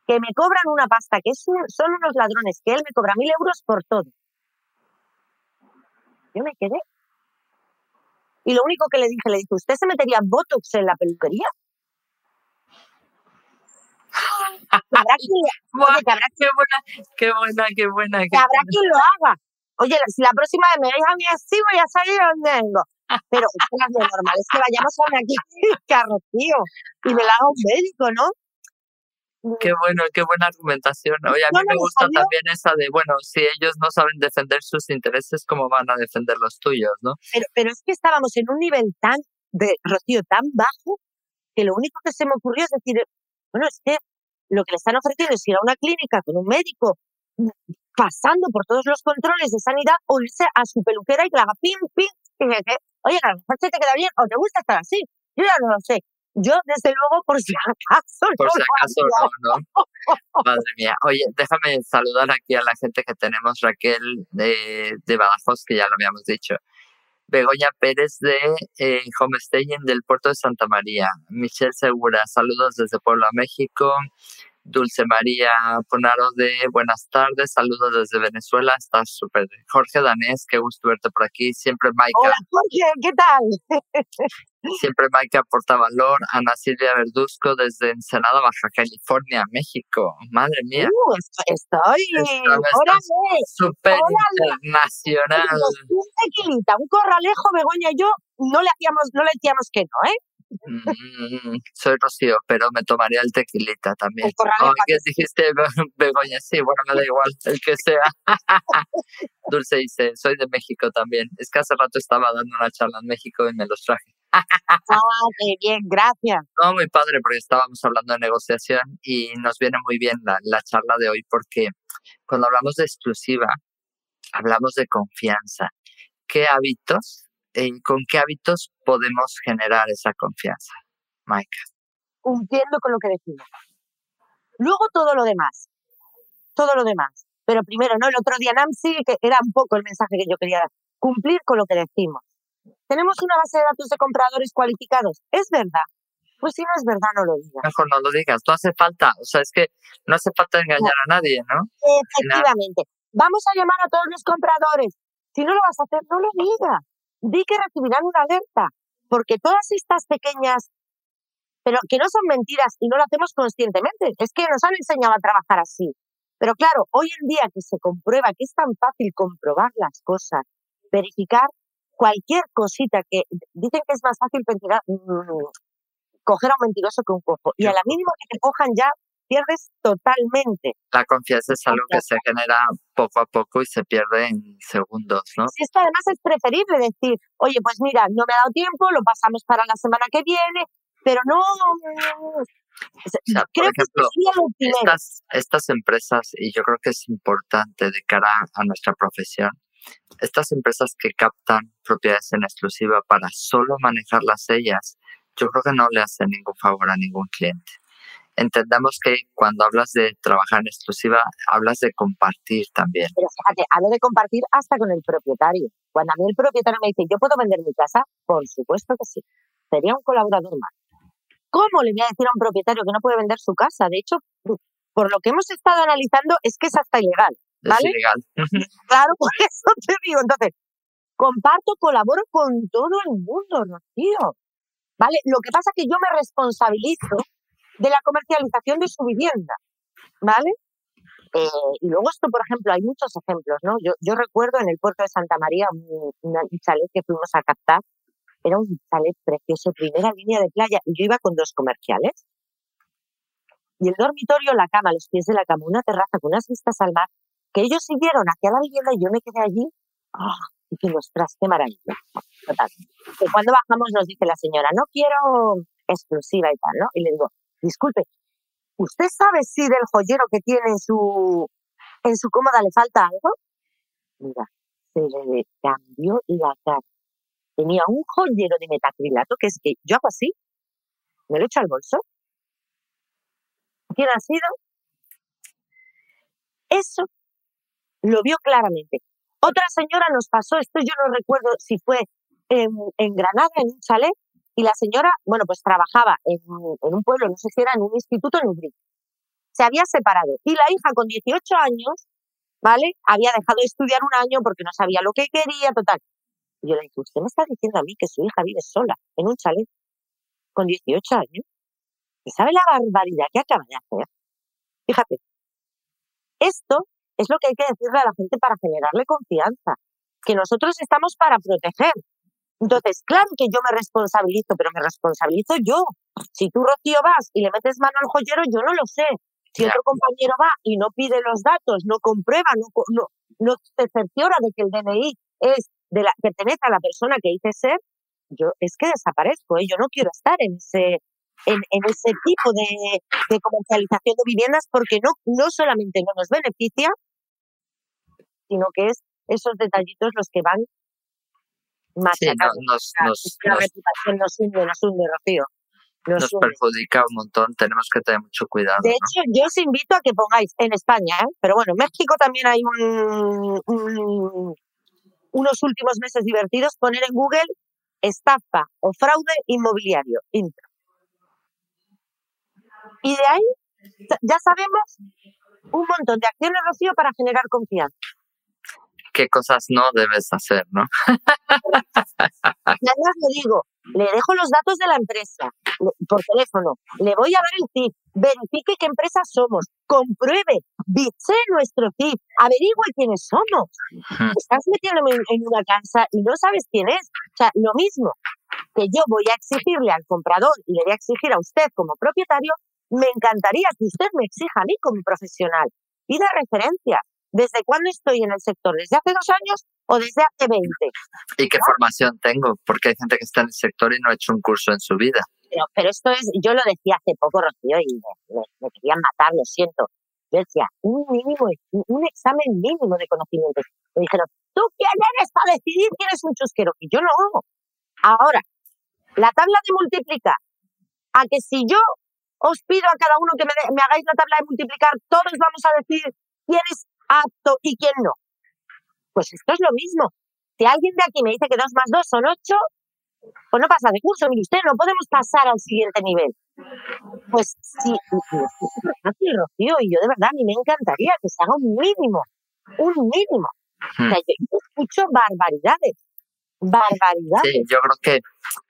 que me cobran una pasta, que son unos ladrones, que él me cobra mil euros por todo. Yo me quedé. Y lo único que le dije, le dije, ¿usted se metería Botox en la peluquería? Que habrá quien, que habrá, ¡Qué buena, qué buena, qué buena! que habrá buena! quien lo haga. Oye, si la próxima vez me veis a mí así, voy a salir de donde vengo. Pero lo normal es que vayamos a una clínica, Rocío, y me la haga un médico, ¿no? Qué bueno, qué buena argumentación. Oye, a mí me me gusta también esa de, bueno, si ellos no saben defender sus intereses, ¿cómo van a defender los tuyos, no? Pero, pero es que estábamos en un nivel tan, de Rocío, tan bajo, que lo único que se me ocurrió es decir, bueno, es que lo que le están ofreciendo es ir a una clínica con un médico, pasando por todos los controles de sanidad, o irse a su peluquera y que le haga pim, pim, y que, que, oye, a lo mejor se te queda bien, o te gusta estar así. Yo ya no lo sé. Yo, desde luego, por si acaso, Por no si acaso no, ¿no? Madre mía. Oye, déjame saludar aquí a la gente que tenemos. Raquel de, de Badajoz, que ya lo habíamos dicho. Begoña Pérez de eh, Homestaying del Puerto de Santa María. Michelle Segura, saludos desde Puebla, México. Dulce María Ponaro de Buenas tardes, saludos desde Venezuela, estás súper. Jorge Danés, qué gusto verte por aquí. Siempre Maika, Hola, Jorge, ¿qué tal? siempre Maika aporta valor. Ana Silvia Verduzco desde Ensenada, Baja California, México. Madre mía, Uh, estoy, súper internacional. un tequilita, un corralejo, Begoña y yo no le hacíamos, no le decíamos que no, ¿eh? Mm, soy Rocío, pero me tomaría el tequilita también. El corralejo, Ay, ¿qué dijiste, Be- Begoña? Sí, bueno, me da igual, el que sea. Dulce dice, soy de México también. Es que hace rato estaba dando una charla en México y me los traje. Ah, qué bien, gracias. No, muy padre, porque estábamos hablando de negociación y nos viene muy bien la, la charla de hoy porque cuando hablamos de exclusiva, hablamos de confianza. ¿Qué hábitos, eh, con qué hábitos podemos generar esa confianza? Maika. Cumpliendo con lo que decimos. Luego todo lo demás. Todo lo demás. Pero primero, ¿no? El otro día Nancy, que era un poco el mensaje que yo quería dar. Cumplir con lo que decimos. Tenemos una base de datos de compradores cualificados. ¿Es verdad? Pues si no es verdad, no lo digas. Mejor no lo digas, no hace falta, o sea, es que no hace falta engañar a nadie, ¿no? Efectivamente. Vamos a llamar a todos los compradores. Si no lo vas a hacer, no lo digas. Di que recibirán una alerta. Porque todas estas pequeñas, pero que no son mentiras y no lo hacemos conscientemente. Es que nos han enseñado a trabajar así. Pero claro, hoy en día que se comprueba que es tan fácil comprobar las cosas, verificar cualquier cosita que dicen que es más fácil pensar, mm, coger a un mentiroso que un cojo. Y a la mínima que te cojan ya pierdes totalmente. La confianza es algo que se genera poco a poco y se pierde en segundos, ¿no? Esto además es preferible decir, oye, pues mira, no me ha dado tiempo, lo pasamos para la semana que viene, pero no... O sea, Creo por que ejemplo, sería lo primero. estas, estas empresas, y yo creo que es importante de cara a nuestra profesión, estas empresas que captan propiedades en exclusiva para solo manejarlas ellas, yo creo que no le hace ningún favor a ningún cliente. Entendamos que cuando hablas de trabajar en exclusiva, hablas de compartir también. Pero fíjate, hablo de compartir hasta con el propietario. Cuando a mí el propietario me dice, ¿yo puedo vender mi casa? Por supuesto que sí. Sería un colaborador más. ¿Cómo le voy a decir a un propietario que no puede vender su casa? De hecho, por lo que hemos estado analizando, es que es hasta ilegal. ¿Vale? Es ilegal. claro, por eso te digo. Entonces, comparto, colaboro con todo el mundo, Rocío. ¿Vale? Lo que pasa es que yo me responsabilizo de la comercialización de su vivienda, ¿vale? Eh, y luego esto, por ejemplo, hay muchos ejemplos, ¿no? Yo, yo recuerdo en el puerto de Santa María un, un chalet que fuimos a captar, era un chalet precioso, primera línea de playa, y yo iba con dos comerciales. Y el dormitorio, la cama, los pies de la cama, una terraza con unas vistas al mar, que ellos siguieron hacia la vivienda y yo me quedé allí. ¡Oh! Y que ostras, qué maravilla. Total. Cuando bajamos nos dice la señora, no quiero exclusiva y tal, ¿no? Y le digo, disculpe, ¿usted sabe si del joyero que tiene en su, en su cómoda le falta algo? Mira, se le cambió la cara. Tenía un joyero de metacrilato, que es que yo hago así, me lo echo al bolso. ¿Quién ha sido? Eso lo vio claramente. Otra señora nos pasó, esto yo no recuerdo si fue en, Granada, en un chalet, y la señora, bueno, pues trabajaba en, un pueblo, no sé si era en un instituto en Ubrí. Se había separado. Y la hija con 18 años, ¿vale? Había dejado de estudiar un año porque no sabía lo que quería, total. Y yo le dije, usted me está diciendo a mí que su hija vive sola en un chalet con 18 años. ¿Y sabe la barbaridad que acaba de hacer? Fíjate, esto es lo que hay que decirle a la gente para generarle confianza, que nosotros estamos para proteger, entonces, claro que yo me responsabilizo, pero me responsabilizo yo. Si tú, Rocío, vas y le metes mano al joyero, yo no lo sé. Si otro compañero va y no pide los datos, no comprueba, no, no, no se cerciora de que el DNI es de la, pertenece a la persona que dice ser, yo es que desaparezco. ¿eh? Yo no quiero estar en ese, en, en ese tipo de, de, comercialización de viviendas porque no, no solamente no nos beneficia, sino que es esos detallitos los que van sí, nos, nos, la reputación nos hunde, nos hunde, Rocío. Nos, perjudica un montón, tenemos que tener mucho cuidado. De hecho, yo os invito a que pongáis en España, ¿eh? pero bueno, en México también hay un, unos últimos meses divertidos, poner en Google estafa o fraude inmobiliario, intro. Y de ahí ya sabemos un montón de acciones, Rocío, para generar confianza qué cosas no debes hacer, ¿no? Ya lo digo, le dejo los datos de la empresa por teléfono, le voy a dar el CIF, verifique qué empresa somos, compruebe, biche nuestro CIF, averigüe quiénes somos. Estás metiéndome en una casa y no sabes quién es. O sea, lo mismo que yo voy a exigirle al comprador y le voy a exigir a usted como propietario, me encantaría que usted me exija a mí como profesional. Pida referencias, ¿Desde cuándo estoy en el sector? ¿Desde hace dos años o desde hace 20? ¿Y qué formación tengo? Porque hay gente que está en el sector y no ha hecho un curso en su vida. Pero, esto es, yo lo decía hace poco, Rocío, y me, querían matar, lo siento. Yo decía, un mínimo, un examen mínimo de conocimientos. Me dijeron, ¿tú quién eres para decidir quién es un chusquero? Y yo no. Ahora, la tabla de multiplicar, a que si yo os pido a cada uno que me, me hagáis la tabla de multiplicar, todos vamos a decir quién es apto y quién no. Pues esto es lo mismo. Si alguien de aquí me dice que 2 más 2 son 8, pues no pasa de curso, mire usted, no podemos pasar al siguiente nivel. Pues sí, es fácil, Rocío, y yo de verdad, a mí me encantaría que se haga un mínimo, un mínimo. O sea, hmm. yo escucho barbaridades, barbaridades. Sí, yo creo que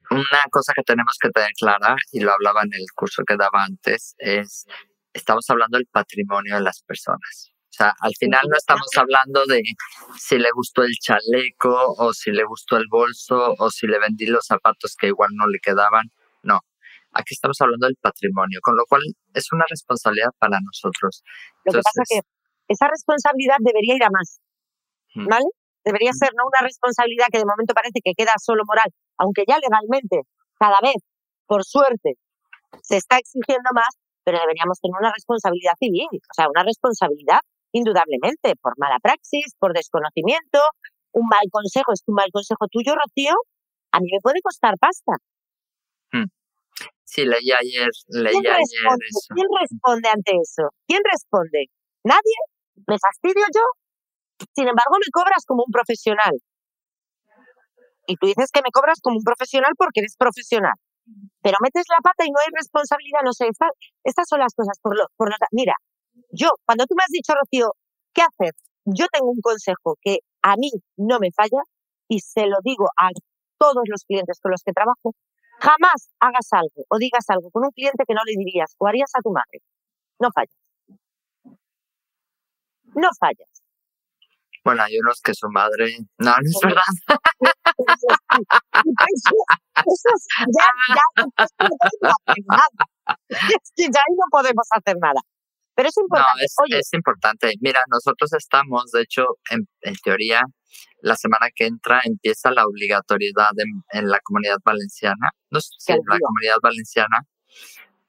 una cosa que tenemos que tener clara, y lo hablaba en el curso que daba antes, es, estamos hablando del patrimonio de las personas. O sea, al final no estamos hablando de si le gustó el chaleco o si le gustó el bolso o si le vendí los zapatos que igual no le quedaban. No, aquí estamos hablando del patrimonio, con lo cual es una responsabilidad para nosotros. Lo que pasa es que esa responsabilidad debería ir a más, ¿vale? Debería ser no una responsabilidad que de momento parece que queda solo moral, aunque ya legalmente cada vez, por suerte, se está exigiendo más, pero deberíamos tener una responsabilidad civil, o sea, una responsabilidad indudablemente, por mala praxis, por desconocimiento, un mal consejo, es que un mal consejo tuyo, Rocío, a mí me puede costar pasta. Hmm. Sí, leí ayer, leí ¿Quién ayer responde? eso. ¿Quién responde ante eso? ¿Quién responde? ¿Nadie? ¿Me fastidio yo? Sin embargo, me cobras como un profesional. Y tú dices que me cobras como un profesional porque eres profesional. Pero metes la pata y no hay responsabilidad, no sé. esta- estas son las cosas. Por lo, por lo Mira, yo, cuando tú me has dicho, Rocío, ¿qué hacer? Yo tengo un consejo que a mí no me falla y se lo digo a todos los clientes con los que trabajo. Jamás hagas algo o digas algo con un cliente que no le dirías o harías a tu madre. No fallas. No fallas. Bueno, hay unos que su madre. No, no es verdad. Eso, eso es- ya, ya, es que no podemos hacer nada. Es que ya ahí no podemos hacer nada. Pero es No, importante. es, Oye, es importante. Mira, nosotros estamos, de hecho, en, en teoría, la semana que entra empieza la obligatoriedad en, en la comunidad valenciana, no sé si en la comunidad valenciana,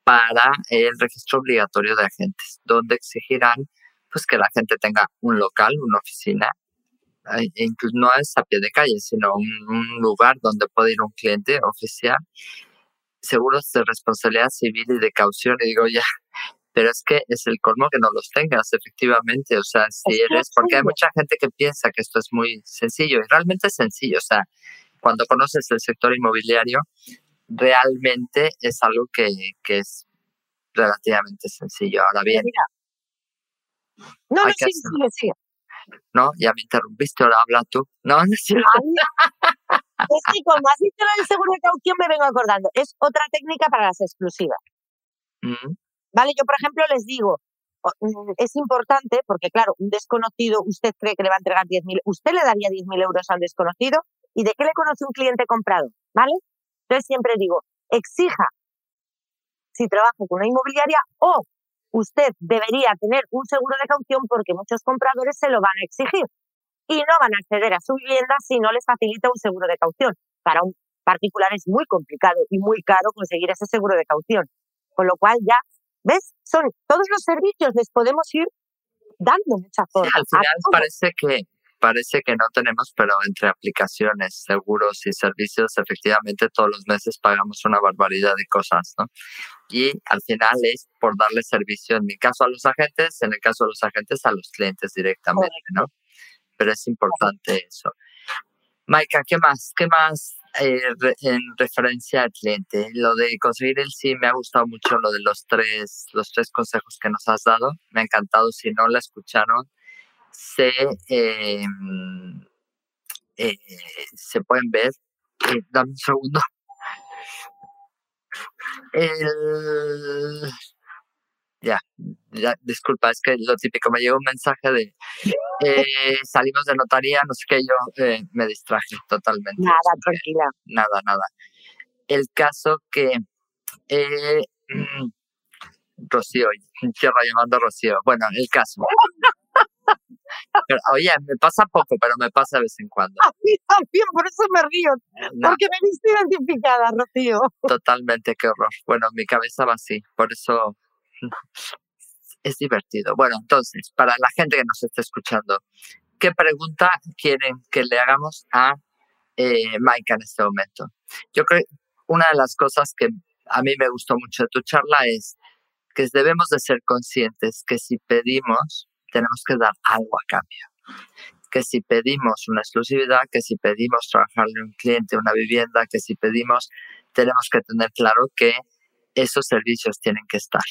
para el registro obligatorio de agentes, donde exigirán pues que la gente tenga un local, una oficina, eh, e incluso no es a pie de calle, sino un, un lugar donde puede ir un cliente oficial, seguros de responsabilidad civil y de caución. Y digo, ya, pero es que es el colmo que no los tengas, efectivamente. O sea, si eres, es porque hay mucha gente que piensa que esto es muy sencillo y realmente es sencillo. O sea, cuando conoces el sector inmobiliario, realmente es algo que, que es relativamente sencillo. Ahora bien, mira. No, no. ¿no? Ya me interrumpiste, ahora habla tú. No, no es cierto. Es que como has dicho del seguro de caución, me vengo acordando. Es otra técnica para las exclusivas. Mm, ¿Vale? Yo, por ejemplo, les digo, mm, es importante porque, claro, un desconocido, usted cree que le va a entregar 10.000, usted le daría 10.000 euros a un desconocido y de qué le conoce un cliente comprado, ¿vale? Entonces siempre digo, exija si trabaja con una inmobiliaria o usted debería tener un seguro de caución porque muchos compradores se lo van a exigir y no van a acceder a su vivienda si no les facilita un seguro de caución. Para un particular es muy complicado y muy caro conseguir ese seguro de caución. Con lo cual ya, ¿ves? Son todos los servicios, les podemos ir dando muchas sí, cosas. al final parece que parece que no tenemos, pero entre aplicaciones, seguros y servicios, efectivamente todos los meses pagamos una barbaridad de cosas, ¿no? Y al final es por darle servicio, en mi caso a los agentes, en el caso de los agentes a los clientes directamente, ¿no? Pero es importante eso. Maika, ¿qué más? ¿Qué más eh, en referencia al cliente? Lo de conseguir el sí me ha gustado mucho, lo de los tres, los tres consejos que nos has dado. Me ha encantado. Si no la escucharon, se, eh, eh, se pueden ver. Eh, dame un segundo. El... Ya, ya, disculpa, es que lo típico, me llegó un mensaje de eh, salimos de notaría, no sé qué, yo eh, me distraje totalmente. Nada, tranquila. nada, nada. El caso que eh, Rocío, tierra llamando a Rocío. Bueno, el caso. Pero, oye, me pasa poco, pero me pasa de vez en cuando. A mí también, por eso me río, No, porque me viste identificada, Rocío. totalmente, qué horror. Bueno, mi cabeza va así, por eso es divertido. Bueno, entonces, para la gente que nos está escuchando, ¿qué pregunta quieren que le hagamos a eh, Maika en este momento? Yo creo que una de las cosas que a mí me gustó mucho de tu charla es que debemos de ser conscientes que si pedimos, tenemos que dar algo a cambio. Que si pedimos una exclusividad, que si pedimos trabajarle a un cliente una vivienda, que si pedimos, tenemos que tener claro que esos servicios tienen que estar,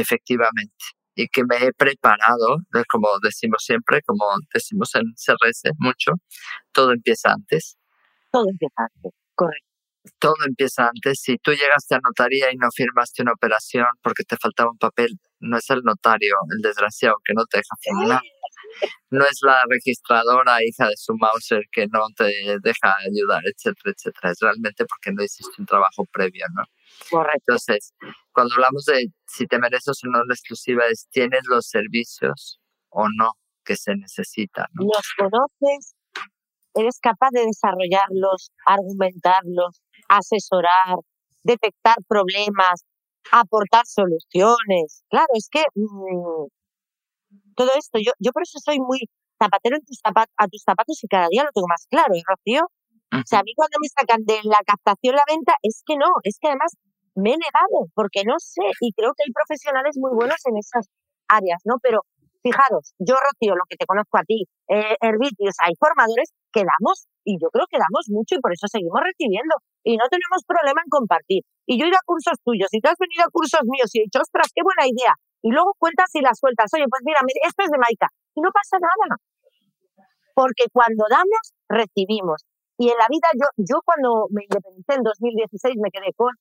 efectivamente. Y que me he preparado, como decimos siempre, como decimos en CRS mucho, todo empieza antes Todo empieza antes, correcto. todo empieza antes. Si tú llegaste a notaría y no firmaste una operación porque te faltaba un papel, no es el notario, el desgraciado que no te deja firmar. No es la registradora hija de su Mauser que no te deja ayudar, etcétera, etcétera. Es realmente porque no hiciste un trabajo previo, ¿no? Correcto. Entonces, cuando hablamos de si te mereces o no la exclusiva, es tienes los servicios o no que se necesitan, ¿no? Los conoces, eres capaz de desarrollarlos, argumentarlos, asesorar, detectar problemas, aportar soluciones. Claro, es que mm, todo esto, yo, yo por eso soy muy zapatero en tus zapatos, a tus zapatos y cada día lo tengo más claro, ¿eh, Rocío? O sea, a mí cuando me sacan de la captación la venta, es que no, es que además me he negado porque no sé y creo que hay profesionales muy buenos en esas áreas, ¿no? Pero fijaros, yo, Rocío, lo que te conozco a ti, eh, Herbitius, hay formadores que damos y yo creo que damos mucho y por eso seguimos recibiendo y no tenemos problema en compartir. Y yo he ido a cursos tuyos y tú has venido a cursos míos y he dicho, ostras, qué buena idea. Y luego cuentas y las sueltas. Oye, pues mira, esto es de Maika. Y no pasa nada. Porque cuando damos, recibimos. Y en la vida, yo, yo cuando me independicé en 2016 me quedé con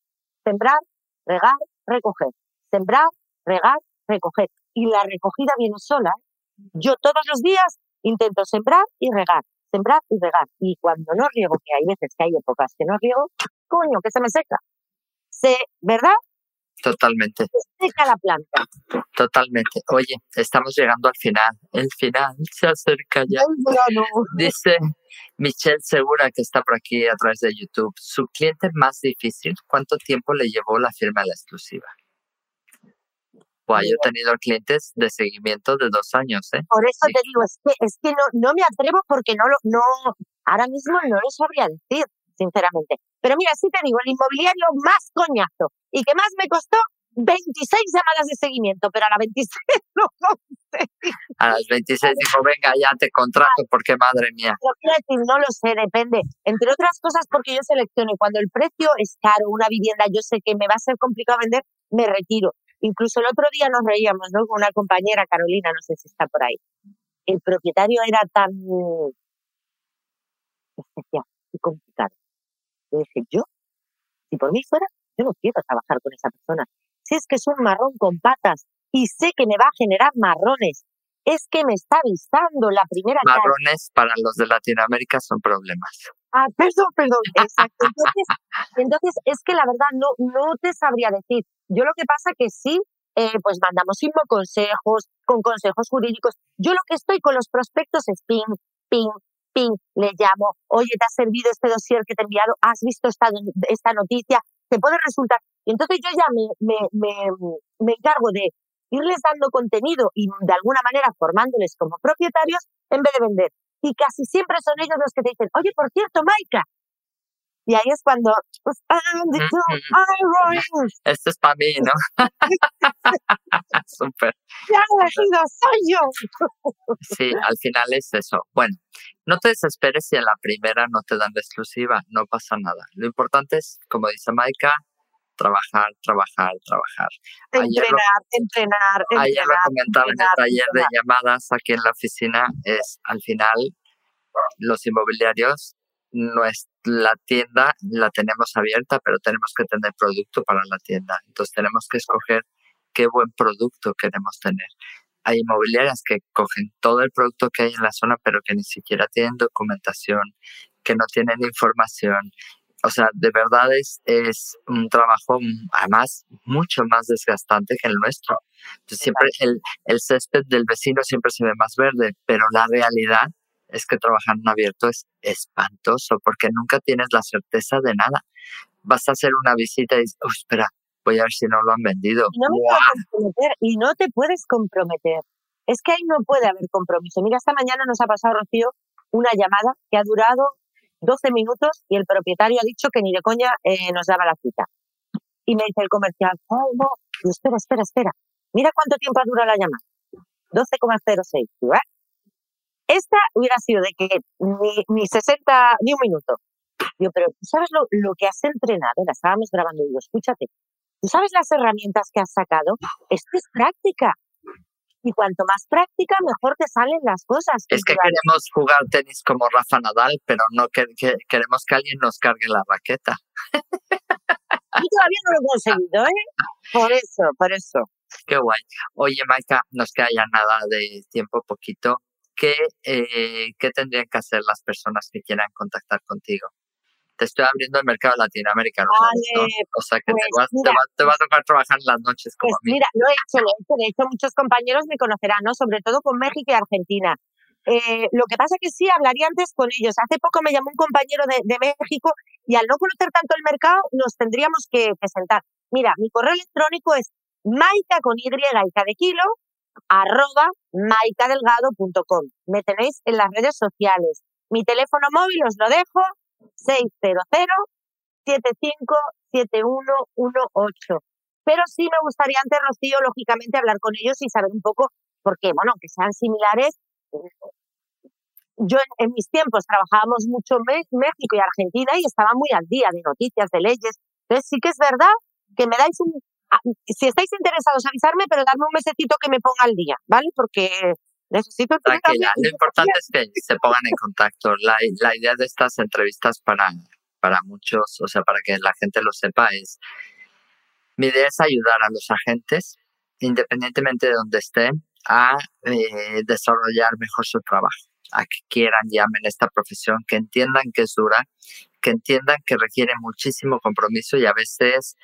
sembrar, regar, recoger. Sembrar, regar, recoger. Y la recogida viene sola. Yo todos los días intento sembrar y regar, sembrar y regar. Y cuando no riego, que hay veces que hay épocas que no riego, coño, que se me seca. Se, ¿Verdad? Totalmente. seca la planta. Totalmente. Oye, estamos llegando al final. El final se acerca ya. Dice Michelle Segura, que está por aquí a través de YouTube, su cliente más difícil, ¿cuánto tiempo le llevó la firma de la exclusiva? Pues yo he tenido clientes de seguimiento de dos años, ¿eh? Por eso te digo, es que, es que no, no me atrevo porque no lo, no, ahora mismo no lo sabría decir, sinceramente. Pero mira, sí te digo, el inmobiliario más coñazo y que más me costó 26 llamadas de seguimiento, pero a la 26 no A las 26 dijo, venga, ya te contrato, porque madre mía. No lo sé, depende. Entre otras cosas, porque yo selecciono cuando el precio es caro, una vivienda, yo sé que me va a ser complicado vender, me retiro. Incluso el otro día nos reíamos, ¿no? Con una compañera, Carolina, no sé si está por ahí. El propietario era tan especial y complicado. Yo dije, yo, si por mí fuera, yo no quiero trabajar con esa persona. Si es que es un marrón con patas y sé que me va a generar marrones, es que me está avisando la primera Marrones para los de Latinoamérica son problemas. Ah, perdón, perdón, exacto. Entonces, entonces, es que la verdad no, no te sabría decir. Yo lo que pasa que sí, eh, pues mandamos mismo consejos, con consejos jurídicos. Yo lo que estoy con los prospectos es ping, ping, le llamo, oye, ¿te ha servido este dossier que te he enviado? ¿Has visto esta, esta noticia? ¿Te puede resultar? Y entonces yo ya me, me, me, me encargo de irles dando contenido y de alguna manera formándoles como propietarios en vez de vender. Y casi siempre son ellos los que te dicen, oye, por cierto, Maika, y ahí es cuando, pues, Esto es para mí, ¿no? Súper. Ya elegido, soy yo. sí, al final es eso. Bueno, no te desesperes si a la primera no te dan la exclusiva, no pasa nada. Lo importante es, como dice Maika, trabajar, trabajar, trabajar. Entrenar, entrenar, entrenar. Ayer lo comentaba en el taller de llamadas aquí en la oficina, es al final los inmobiliarios la tienda la tenemos abierta, pero tenemos que tener producto para la tienda. Entonces tenemos que escoger qué buen producto queremos tener. Hay inmobiliarias que cogen todo el producto que hay en la zona, pero que ni siquiera tienen documentación, que no tienen información. O sea, de verdad es, es un trabajo, además, mucho más desgastante que el nuestro. Entonces, siempre el, el césped del vecino siempre se ve más verde, pero la realidad es que trabajar en abierto es espantoso porque nunca tienes la certeza de nada. Vas a hacer una visita y dices, oh, espera, voy a ver si no lo han vendido. Y no, me y no te puedes comprometer. Es que ahí no puede haber compromiso. Mira, esta mañana nos ha pasado, Rocío, una llamada que ha durado 12 minutos y el propietario ha dicho que ni de coña eh, nos daba la cita. Y me dice el comercial, oh, no, espera, espera, espera. Mira cuánto tiempo ha durado la llamada. 12,06. Esta hubiera sido de que ni, ni 60, ni un minuto. Yo, pero ¿tú sabes lo, lo que has entrenado? La estábamos grabando y digo, escúchate, ¿tú sabes las herramientas que has sacado? Esto es práctica. Y cuanto más práctica, mejor te salen las cosas. Es que queremos jugar tenis como Rafa Nadal, pero no que, queremos que alguien nos cargue la raqueta. Yo todavía no lo he conseguido, ¿eh? Por eso, por eso. Qué guay. Oye, Maika, nos queda ya nada de tiempo, poquito. ¿Qué, eh, ¿qué tendrían que hacer las personas que quieran contactar contigo? Te estoy abriendo el mercado latinoamericano. O sea que te, pues va, va, a tocar trabajar las noches como pues Mira, lo he hecho, lo he hecho. De hecho, muchos compañeros me conocerán, ¿no? Sobre todo con México y Argentina. Eh, lo que pasa que sí, hablaría antes con ellos. Hace poco me llamó un compañero de, de México y al no conocer tanto el mercado, nos tendríamos que, presentar. Mira, mi correo electrónico es maika con y y de kilo arroba maicadelgado.com. Me tenéis en las redes sociales. Mi teléfono móvil os lo dejo, 600 7118. Pero sí me gustaría antes, Rocío, lógicamente, hablar con ellos y saber un poco, porque, bueno, que sean similares. Yo en, mis tiempos trabajábamos mucho en México y Argentina y estaba muy al día de noticias, de leyes. Entonces sí que es verdad que me dais un... Si estáis interesados, avisarme, pero darme un mesecito que me ponga al día, ¿vale? Porque necesito... Tranquila, lo importante es que se pongan en contacto. La, la idea de estas entrevistas para, para muchos, o sea, para que la gente lo sepa, es mi idea es ayudar a los agentes, independientemente de donde estén, a eh, desarrollar mejor su trabajo, a que quieran y amen esta profesión, que entiendan que es dura, que entiendan que requiere muchísimo compromiso y a veces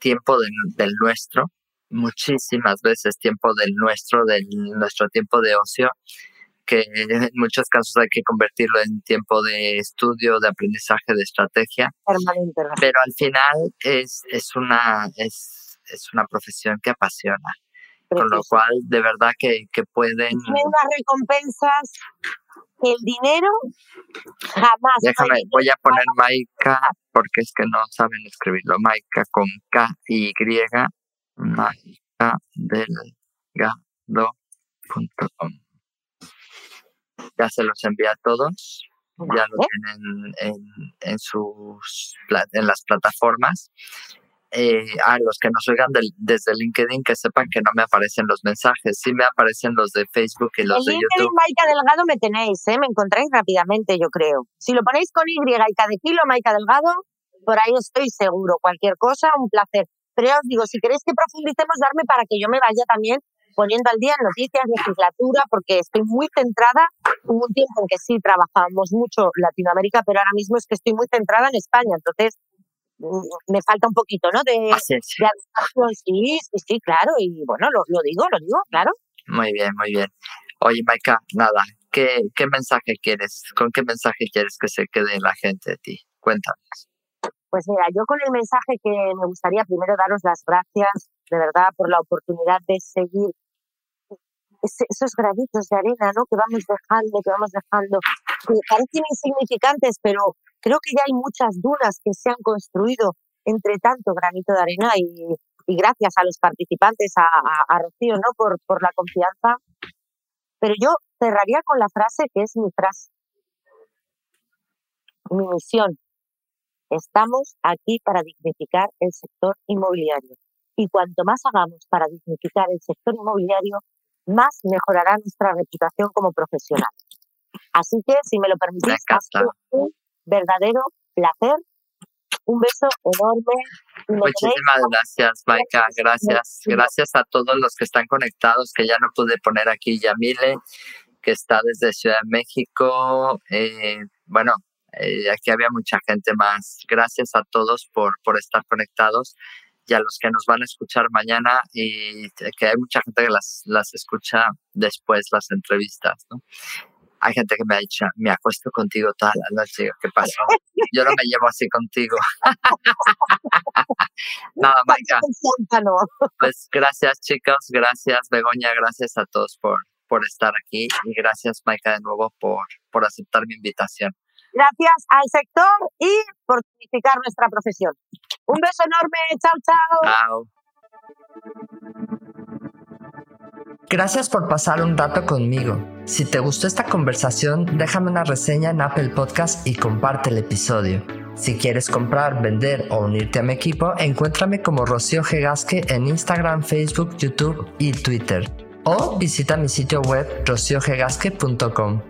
tiempo del nuestro, muchísimas veces tiempo del nuestro, de nuestro tiempo de ocio, que en muchos casos hay que convertirlo en tiempo de estudio, de aprendizaje, de estrategia. Pero al final es, es, una, es, es una profesión que apasiona. Con lo cual, de verdad que, que pueden... Tiene unas recompensas el dinero jamás. Déjame, voy a poner Maika porque es que no saben escribirlo. Maika con K y. Maika delgado.com ya se los envía a todos, ya lo tienen en, en, sus, en las plataformas. Eh, a los que nos oigan desde LinkedIn, que sepan que no me aparecen los mensajes, sí me aparecen los de Facebook y los de LinkedIn, YouTube. Maika Delgado me tenéis, ¿eh? me encontráis rápidamente, yo creo. Si lo ponéis con Y y de kilo, Maika Delgado, por ahí estoy seguro. Cualquier cosa, un placer. Pero ya os digo, si queréis que profundicemos, darme para que yo me vaya también poniendo al día noticias, legislatura, porque estoy muy centrada. Hubo un tiempo en que sí trabajábamos mucho Latinoamérica, pero ahora mismo es que estoy muy centrada en España. Entonces, me falta un poquito, ¿no? De, sí. Sí, sí, sí, claro. Y bueno, lo, lo digo, lo digo, claro. Muy bien, muy bien. Oye, Maika, nada, ¿qué, ¿qué mensaje quieres? ¿Con qué mensaje quieres que se quede la gente de ti? Cuéntanos. Pues mira, yo con el mensaje que me gustaría primero daros las gracias de verdad por la oportunidad de seguir esos granitos de arena, ¿no? Que vamos dejando, que vamos dejando, que parecen insignificantes, pero creo que ya hay muchas dunas que se han construido entre tanto granito de arena y, gracias a los participantes, a, a, Rocío, ¿no? Por, por la confianza. Pero yo cerraría con la frase que es mi frase, mi misión. Estamos aquí para dignificar el sector inmobiliario. Y cuanto más hagamos para dignificar el sector inmobiliario, más mejorará nuestra reputación como profesional. Así que, si me lo permitís, ha un verdadero placer. Un beso enorme. Muchísimas gracias, Maika. Gracias. Gracias a todos los que están conectados, que ya no pude poner aquí Yamile, que está desde Ciudad de México. Eh, bueno, eh, aquí había mucha gente más. Gracias a todos por, por estar conectados y a los que nos van a escuchar mañana y que hay mucha gente que las, las escucha después las entrevistas, ¿no? Hay gente que me ha dicho, me acuesto contigo toda la noche, ¿qué pasó? Yo no me llevo así contigo. Nada, Maika. Pues gracias chicos, gracias Begoña, gracias a todos por, por estar aquí y gracias Maika de nuevo por, por aceptar mi invitación. Gracias al sector y por dignificar nuestra profesión. Un beso enorme, chao, chao. Gracias por pasar un rato conmigo. Si te gustó esta conversación, déjame una reseña en Apple Podcast y comparte el episodio. Si quieres comprar, vender o unirte a mi equipo, encuéntrame como Rocío Gegasque en Instagram, Facebook, YouTube y Twitter. O visita mi sitio web rociogegasque.com.